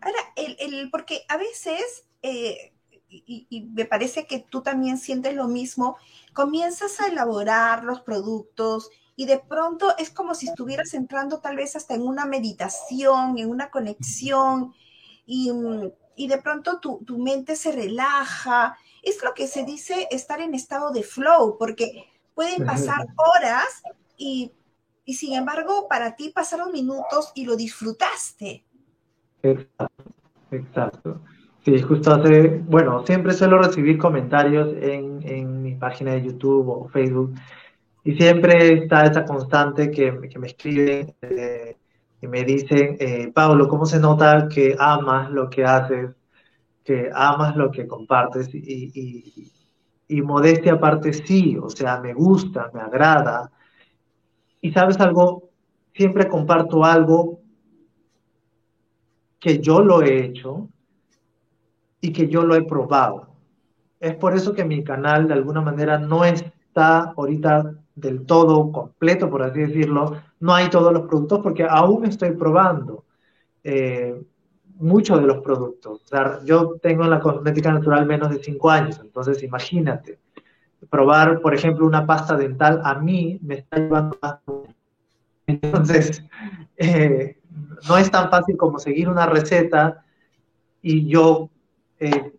Ahora, el, el, porque a veces, y, y me parece que tú también sientes lo mismo, comienzas a elaborar los productos y de pronto es como si estuvieras entrando tal vez hasta en una meditación, en una conexión, Mm, y, de pronto tu, tu, mente se relaja. Es lo que se dice estar en estado de flow, porque pueden pasar horas y, y sin embargo para ti pasaron minutos y lo disfrutaste. Exacto, exacto. Sí, justo hace, bueno, siempre suelo recibir comentarios en, en mi página de YouTube o Facebook y siempre está esa constante que, que me escriben eh, y me dicen, eh, Pablo, ¿cómo se nota que amas lo que haces, que amas lo que compartes? Y, y, modestia aparte sí, o sea, me gusta, me agrada. Y sabes algo, siempre comparto algo que yo lo he hecho y que yo lo he probado. Es por eso que mi canal de alguna manera no está ahorita del todo completo, por así decirlo, no hay todos los productos porque aún estoy probando eh, muchos de los productos. yo tengo en la cosmética natural menos de 5 años, entonces imagínate, probar, por ejemplo, una pasta dental a mí me está llevando más. Entonces, (laughs) eh, no es tan fácil como seguir una receta y yo eh,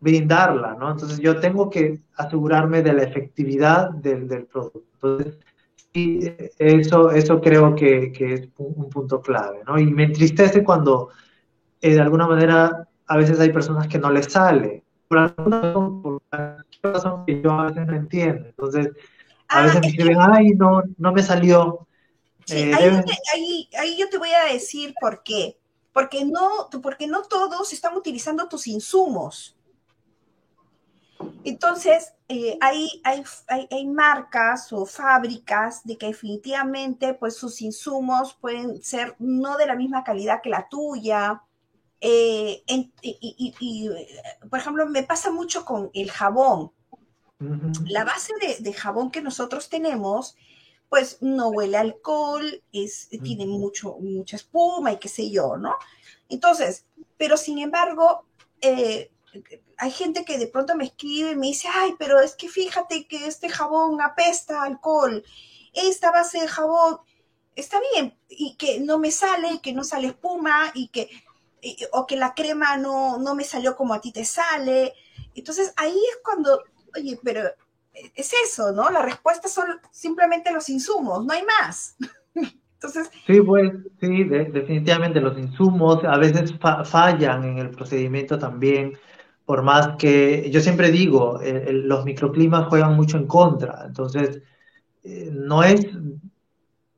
brindarla, ¿no? Entonces yo tengo que asegurarme de la efectividad del, del producto. Entonces, sí, eso, eso creo que, que es un, punto clave, ¿no? Y me entristece cuando eh, de alguna manera a veces hay personas que no les sale, por alguna razón, por razón que yo a veces no entiendo. Entonces, a ah, veces me escriben, ay, no, no me salió. Sí, eh, ahí, ahí, ahí, yo te voy a decir por qué. Porque no, porque no todos están utilizando tus insumos. Entonces, eh, hay, hay, hay, marcas o fábricas de que definitivamente pues, sus insumos pueden ser no de la misma calidad que la tuya. Eh, y, por ejemplo, me pasa mucho con el jabón. La base de, jabón que nosotros tenemos, pues no huele a alcohol, es, tiene mucho, mucha espuma y qué sé yo, ¿no? Entonces, pero sin embargo, eh, hay gente que de pronto me escribe y me dice, ay, pero es que fíjate que este jabón apesta alcohol, esta base de jabón está bien, y que no me sale, que no sale espuma, y que, o que la crema no, no me salió como a ti te sale. Entonces ahí es cuando, oye, pero es eso, ¿no? La respuesta son simplemente los insumos, no hay más. (laughs) Entonces, sí, pues sí, definitivamente los insumos a veces fallan en el procedimiento también por más que yo siempre digo, los microclimas juegan mucho en contra, entonces eh, no es,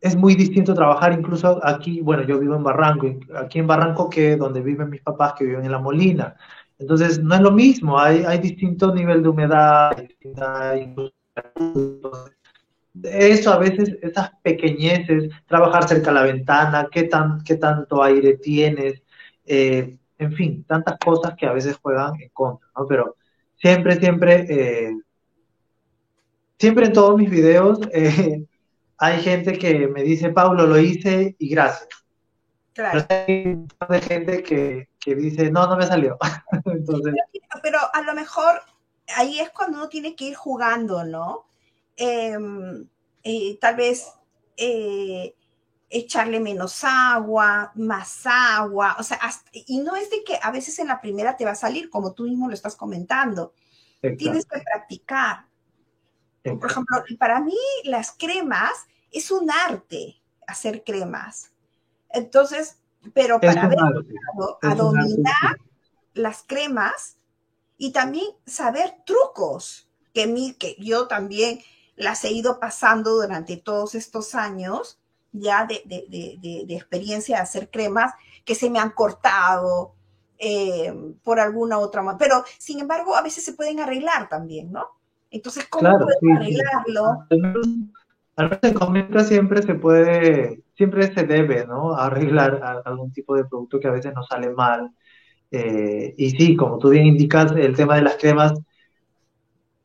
es muy distinto trabajar incluso aquí, bueno, yo vivo en Barranco, aquí en Barranco que donde viven mis papás que viven en La Molina, entonces no es lo mismo, hay, hay distinto nivel de humedad, eso a veces, esas pequeñeces, trabajar cerca de la ventana, qué, tan, qué tanto aire tienes, eh, en fin, tantas cosas que a veces juegan en contra, ¿no? Pero siempre, siempre, eh, siempre en todos mis videos eh, hay gente que me dice, Pablo, lo hice y gracias. Claro. Pero hay gente que, dice, no, no me salió. (laughs) Entonces, pero, a lo mejor ahí es cuando uno tiene que ir jugando, ¿no? Em, eh, tal vez echarle menos agua, más agua, o sea, y no es de que a veces en la primera te va a salir, como tú mismo lo estás comentando. Tienes que practicar. Por ejemplo, para mí las cremas es un arte hacer cremas. Entonces, pero para ver a dominar las cremas y también saber trucos que, mí, que yo también las he ido pasando durante todos estos años ya de, experiencia de hacer cremas que se me han cortado eh, por alguna otra manera. Pero, sin embargo, a veces se pueden arreglar también, ¿no? Entonces, ¿cómo puedo arreglarlo? Al menos en Comenta siempre se puede, siempre se debe, ¿no? Arreglar algún tipo de producto que a veces no sale mal. Eh, y sí, como tú bien indicas, el tema de las cremas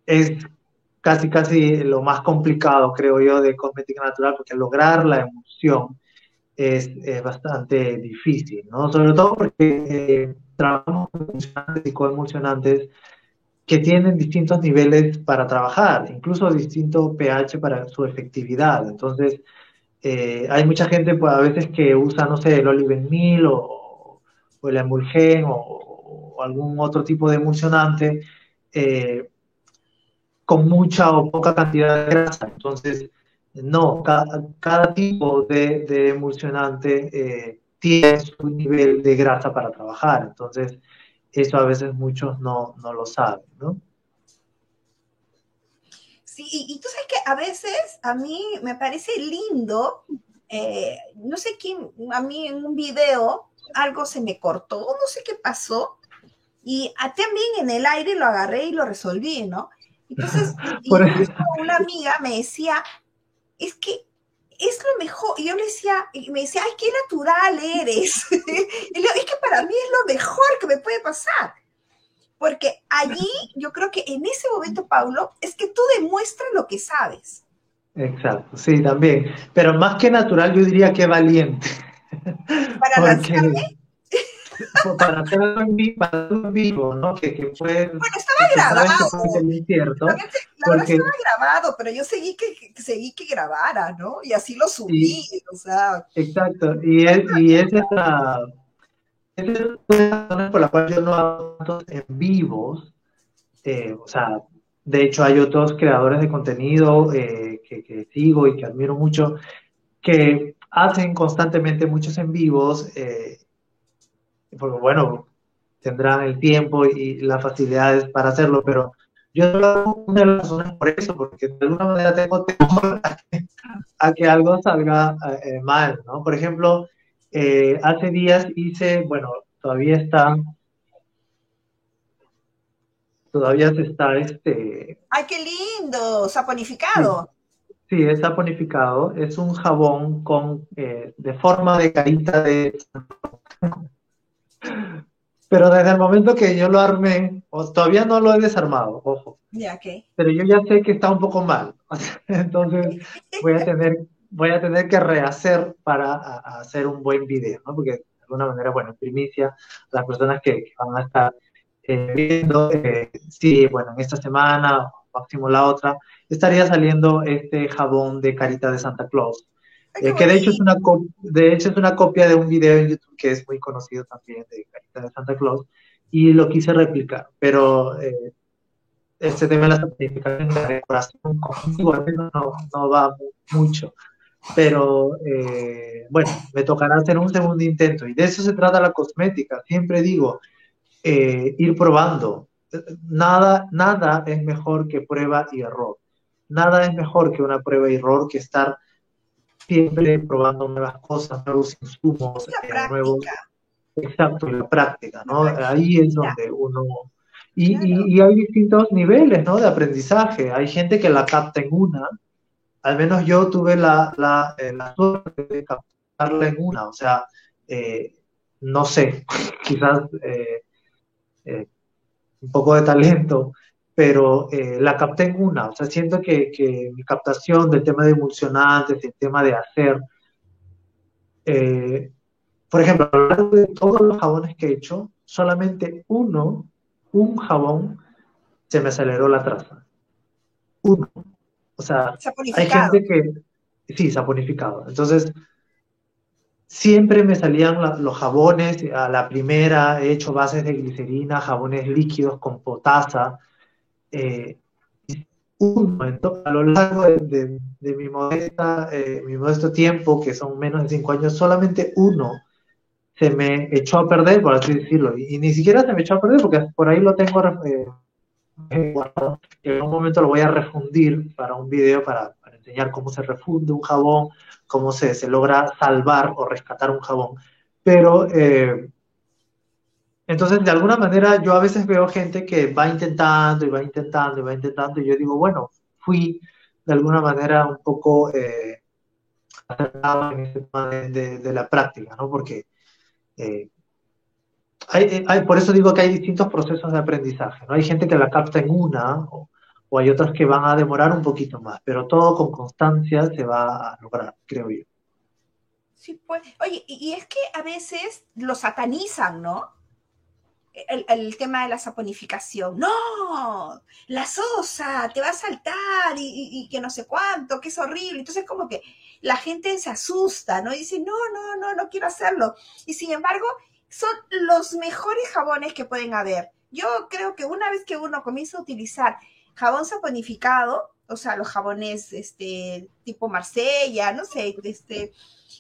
es casi, casi lo más complicado, creo yo, de cosmética natural, porque lograr la emulsión es, es bastante difícil, ¿no? Sobre todo porque eh, trabajamos con y coemulsionantes que tienen distintos niveles para trabajar, incluso distinto pH para su efectividad. Entonces, eh, hay mucha gente pues, a veces que usa, no sé, el olivenmil o, o el emulgen o, algún otro tipo de emulsionante eh, con mucha o poca cantidad de grasa. Entonces, no, cada, tipo de, emulsionante eh, tiene su nivel de grasa para trabajar. Entonces, eso a veces muchos no, lo saben, ¿no? Sí, y, tú sabes que a veces a mí me parece lindo, eh, no sé quién, a mí en un video algo se me cortó, no sé qué pasó, y también en el aire lo agarré y lo resolví, ¿no? Entonces, (laughs) una amiga me decía, es que es lo mejor. Y yo le decía, me decía, ay, qué natural eres. (laughs) y le digo, es que para mí es lo mejor que me puede pasar. Porque allí, yo creo que en ese momento, Paulo, es que tú demuestras lo que sabes. Exacto, sí, también. Pero más que natural, yo diría que valiente. Para (laughs) lanzarme (laughs) para hacerlo en vivo, ¿no? Que, que fue, bueno, estaba grabado. Cierto, la verdad estaba grabado, pero yo seguí que, seguí que grabara, ¿no? Y así lo subí, o sea. Exacto, y es, y es esa, es la razón por la cual yo no hago en vivos, eh, o sea, de hecho hay otros creadores de contenido eh, que, sigo y que admiro mucho, que hacen constantemente muchos en vivos, eh, porque bueno, tendrán el tiempo y las facilidades para hacerlo, pero yo una de las razones por eso, porque de alguna manera tengo temor a que, algo salga eh, mal, ¿no? Por ejemplo, eh, hace días hice, bueno, todavía está, todavía se está, este... ¡Ay, qué lindo! Saponificado. Sí, es saponificado. Es un jabón con, eh, de forma de carita de... Pero desde el momento que yo lo armé, todavía no lo he desarmado, ojo. Ya, okay. Pero yo ya sé que está un poco mal. (laughs) Entonces voy a tener, voy a tener que rehacer para hacer un buen video, ¿no? Porque de alguna manera, bueno, en primicia, las personas que, van a estar eh, viendo, eh, sí, bueno, en esta semana, máximo la otra, estaría saliendo este jabón de carita de Santa Claus. Eh, que de hecho, es una de hecho es una copia de un video en YouTube que es muy conocido también de Carita de Santa Claus y lo quise replicar, pero eh, este tema de la certificación de la decoración conmigo no, no va mucho. Pero eh, bueno, me tocará hacer un segundo intento y de eso se trata la cosmética. Siempre digo, ir probando. Nada, nada es mejor que prueba y error. Nada es mejor que una prueba y error que estar siempre probando nuevas cosas, nuevos insumos, eh, nuevos... Exacto, la práctica, ¿no? Ahí es donde uno... Y, y, hay distintos niveles, ¿no? De aprendizaje. Hay gente que la capta en una. Al menos yo tuve la, la, eh, la suerte de captarla en una. O sea, eh, no sé, (laughs) quizás un poco de talento, pero eh, la capté en una. O sea, siento que, que, mi captación del tema de emulsionantes, el tema de hacer, eh, por ejemplo, de todos los jabones que he hecho, solamente uno, un jabón, se me aceleró la traza. Uno. O sea, hay gente que, sí, saponificado. Entonces, siempre me salían los jabones, a la primera he hecho bases de glicerina, jabones líquidos con potasa, eh, uno, a lo largo de, mi, modesta, eh, mi modesto tiempo, que son menos de cinco años, solamente uno se me echó a perder, por así decirlo, y, ni siquiera se me echó a perder porque por ahí lo tengo eh, guardado, en un momento lo voy a refundir para un video para, enseñar cómo se refunde un jabón, cómo se, se logra salvar o rescatar un jabón, pero eh, entonces, de alguna manera, yo a veces veo gente que va intentando y va intentando y va intentando, y yo digo, bueno, fui de alguna manera un poco eh, tema de, la práctica, ¿no? Porque eh, hay, por eso digo que hay distintos procesos de aprendizaje, ¿no? Hay gente que la capta en una, o, o hay otras que van a demorar un poquito más, pero todo con constancia se va a lograr, creo yo. Sí, pues, oye, y es que a veces lo satanizan, ¿no? El, tema de la saponificación. No, la sosa te va a saltar y, que no sé cuánto, que es horrible. Entonces como que la gente se asusta, ¿no? Y dice, no, no, no, no quiero hacerlo. Y sin embargo, son los mejores jabones que pueden haber. Yo creo que una vez que uno comienza a utilizar jabón saponificado, o sea, los jabones este, tipo Marsella, no sé, este,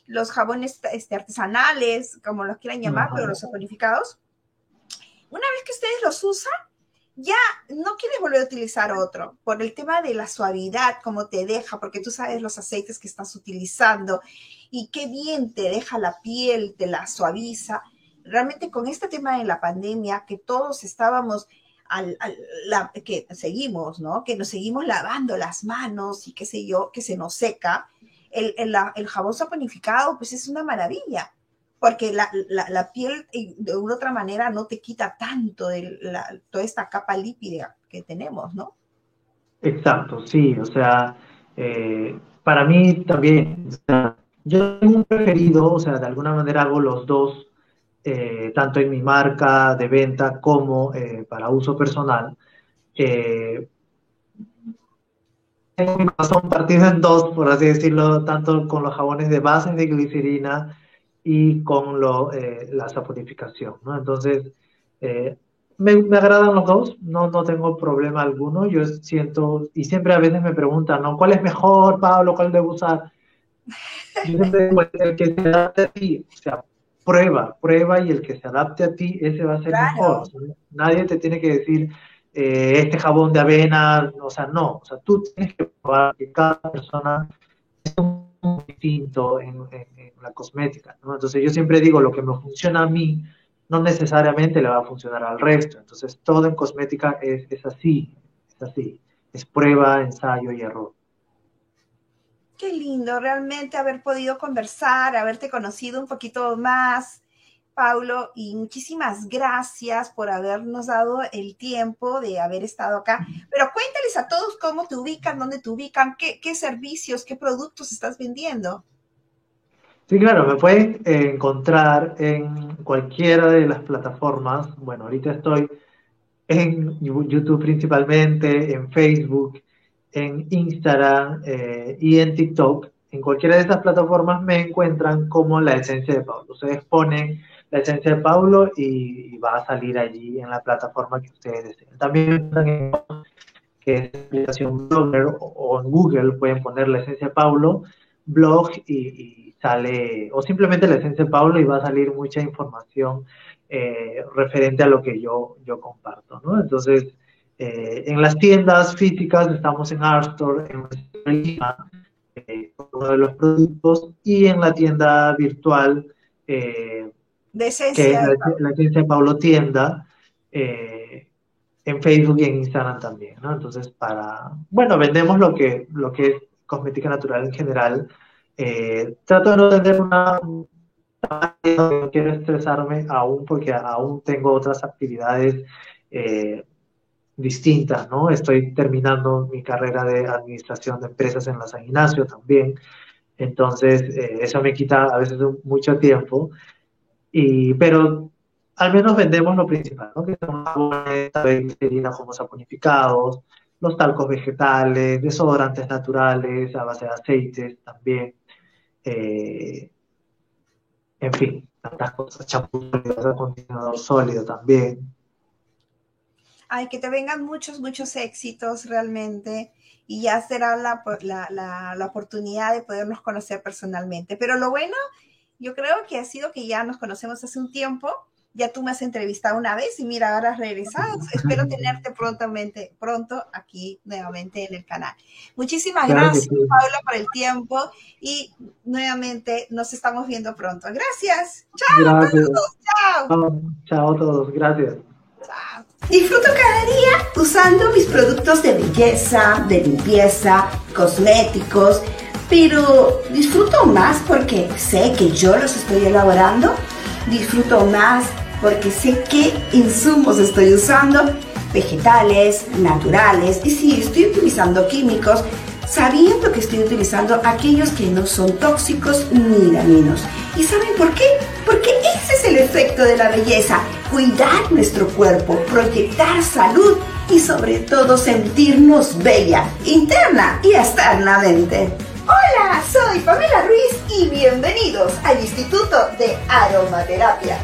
los jabones este, artesanales, como los quieran llamar, pero los saponificados, una vez que ustedes los usan, ya no quieres volver a utilizar otro por el tema de la suavidad, como te deja, porque tú sabes los aceites que estás utilizando y qué bien te deja la piel, te la suaviza. Realmente con este tema de la pandemia, que todos estábamos, que seguimos, ¿no? Que nos seguimos lavando las manos y qué sé yo, que se nos seca, el, el, el jabón saponificado, pues es una maravilla porque la, la, piel eh, de una otra manera no te quita tanto de toda esta capa lípida que tenemos, ¿no? Exacto, sí, o sea, eh, para mí también, yo tengo un preferido, o sea, de alguna manera hago los dos, eh, tanto en mi marca de venta como para uso personal. tengo mi corazón partido en dos, por así decirlo, tanto con los jabones de base de glicerina, y con lo, eh, la saponificación, ¿no? Entonces, eh, me, me, agradan los dos, no, no tengo problema alguno. Yo siento, y siempre a veces me preguntan, ¿no? ¿Cuál es mejor, Pablo? ¿Cuál debo usar? Yo siempre digo, el que se adapte a ti, o sea, prueba, prueba y el que se adapte a ti, ese va a ser mejor. nadie te tiene que decir, eh, este jabón de avena, o sea, no, o sea, tú tienes que probar que cada persona es un distinto en, la cosmética, ¿no? Entonces yo siempre digo, lo que me funciona a mí, no necesariamente le va a funcionar al resto. Entonces, todo en cosmética es, es así, es así, es prueba, ensayo y error. Qué lindo realmente haber podido conversar, haberte conocido un poquito más, Paulo, y muchísimas gracias por habernos dado el tiempo de haber estado acá. Pero cuéntales a todos cómo te ubican, dónde te ubican, qué, qué servicios, qué productos estás vendiendo. Sí, claro, me pueden encontrar en cualquiera de las plataformas. Bueno, ahorita estoy en YouTube principalmente, en Facebook, en Instagram eh, y en TikTok. En cualquiera de estas plataformas me encuentran como la esencia de Pablo. Ustedes ponen la esencia de Pablo y, va a salir allí en la plataforma que ustedes. También que es aplicación Blogger o, en Google pueden poner la esencia de Pablo, blog y sale, o simplemente la esencia de Pablo y va a salir mucha información eh, referente a lo que yo, yo comparto, ¿no? Entonces, eh, en las tiendas físicas estamos en Arstore, en eh, uno de los productos, y en la tienda virtual, de esencia. que es la, esencia de Pablo Tienda, en Facebook y en Instagram también, ¿no? Entonces, para, bueno, vendemos lo que, lo que es cosmética natural en general, eh, trato de no tener una... No quiero estresarme aún porque aún tengo otras actividades eh, distintas, ¿no? Estoy terminando mi carrera de administración de empresas en la San Ignacio también. Entonces, eh, eso me quita a veces mucho tiempo. Y, pero al menos vendemos lo principal, ¿no? Que son las como saponificados, los talcos vegetales, desodorantes naturales a base de aceites también. Eh, en fin, tantas cosas, champú acondicionador sólido también. Ay, que te vengan muchos, muchos éxitos realmente y ya será la, la, la, oportunidad de podernos conocer personalmente. Pero lo bueno, yo creo que ha sido que ya nos conocemos hace un tiempo ya tú me has entrevistado una vez y mira, ahora has regresado. Espero tenerte prontamente, pronto aquí nuevamente en el canal. Muchísimas gracias, Paula, por el tiempo y nuevamente nos estamos viendo pronto. Gracias. Chao. A todos. Chao. Chao a todos. Gracias. Chao. Disfruto cada día usando mis productos de belleza, de limpieza, cosméticos, pero disfruto más porque sé que yo los estoy elaborando. Disfruto más porque sé qué insumos estoy usando, vegetales, naturales, y si estoy utilizando químicos, sabiendo que estoy utilizando aquellos que no son tóxicos ni dañinos. ¿Y saben por qué? Porque ese es el efecto de la belleza, cuidar nuestro cuerpo, proyectar salud y sobre todo sentirnos bella, interna y externamente. Hola, soy Pamela Ruiz y bienvenidos al Instituto de Aromaterapia.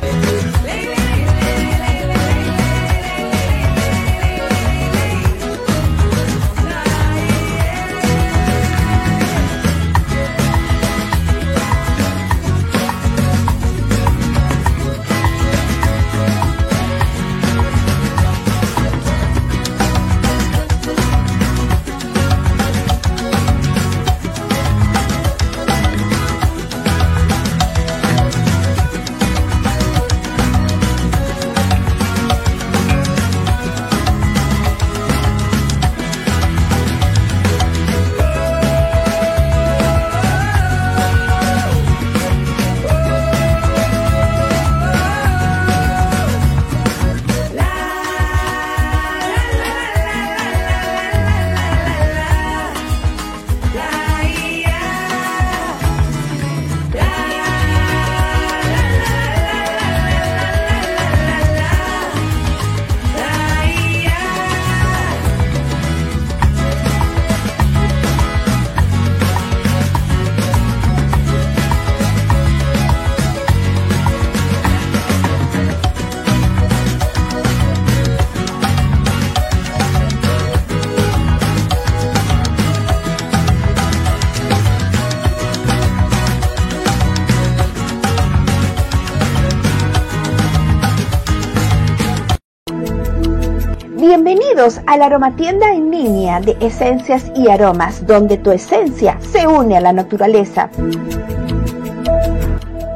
A la aromatienda en línea de esencias y aromas, donde tu esencia se une a la naturaleza.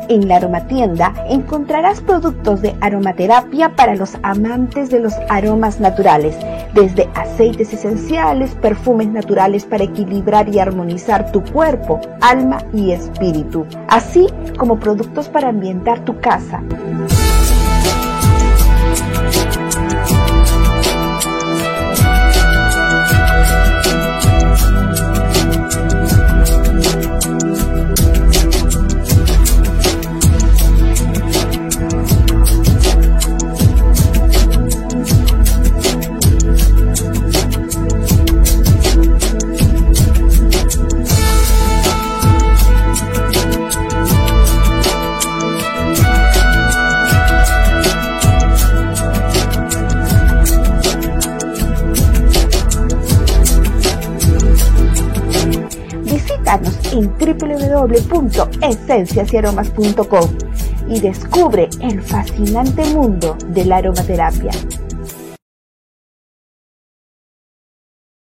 En la aromatienda encontrarás productos de aromaterapia para los amantes de los aromas naturales, desde aceites esenciales, perfumes naturales para equilibrar y armonizar tu cuerpo, alma y espíritu, así como productos para ambientar tu casa. En y descubre el fascinante mundo de la aromaterapia.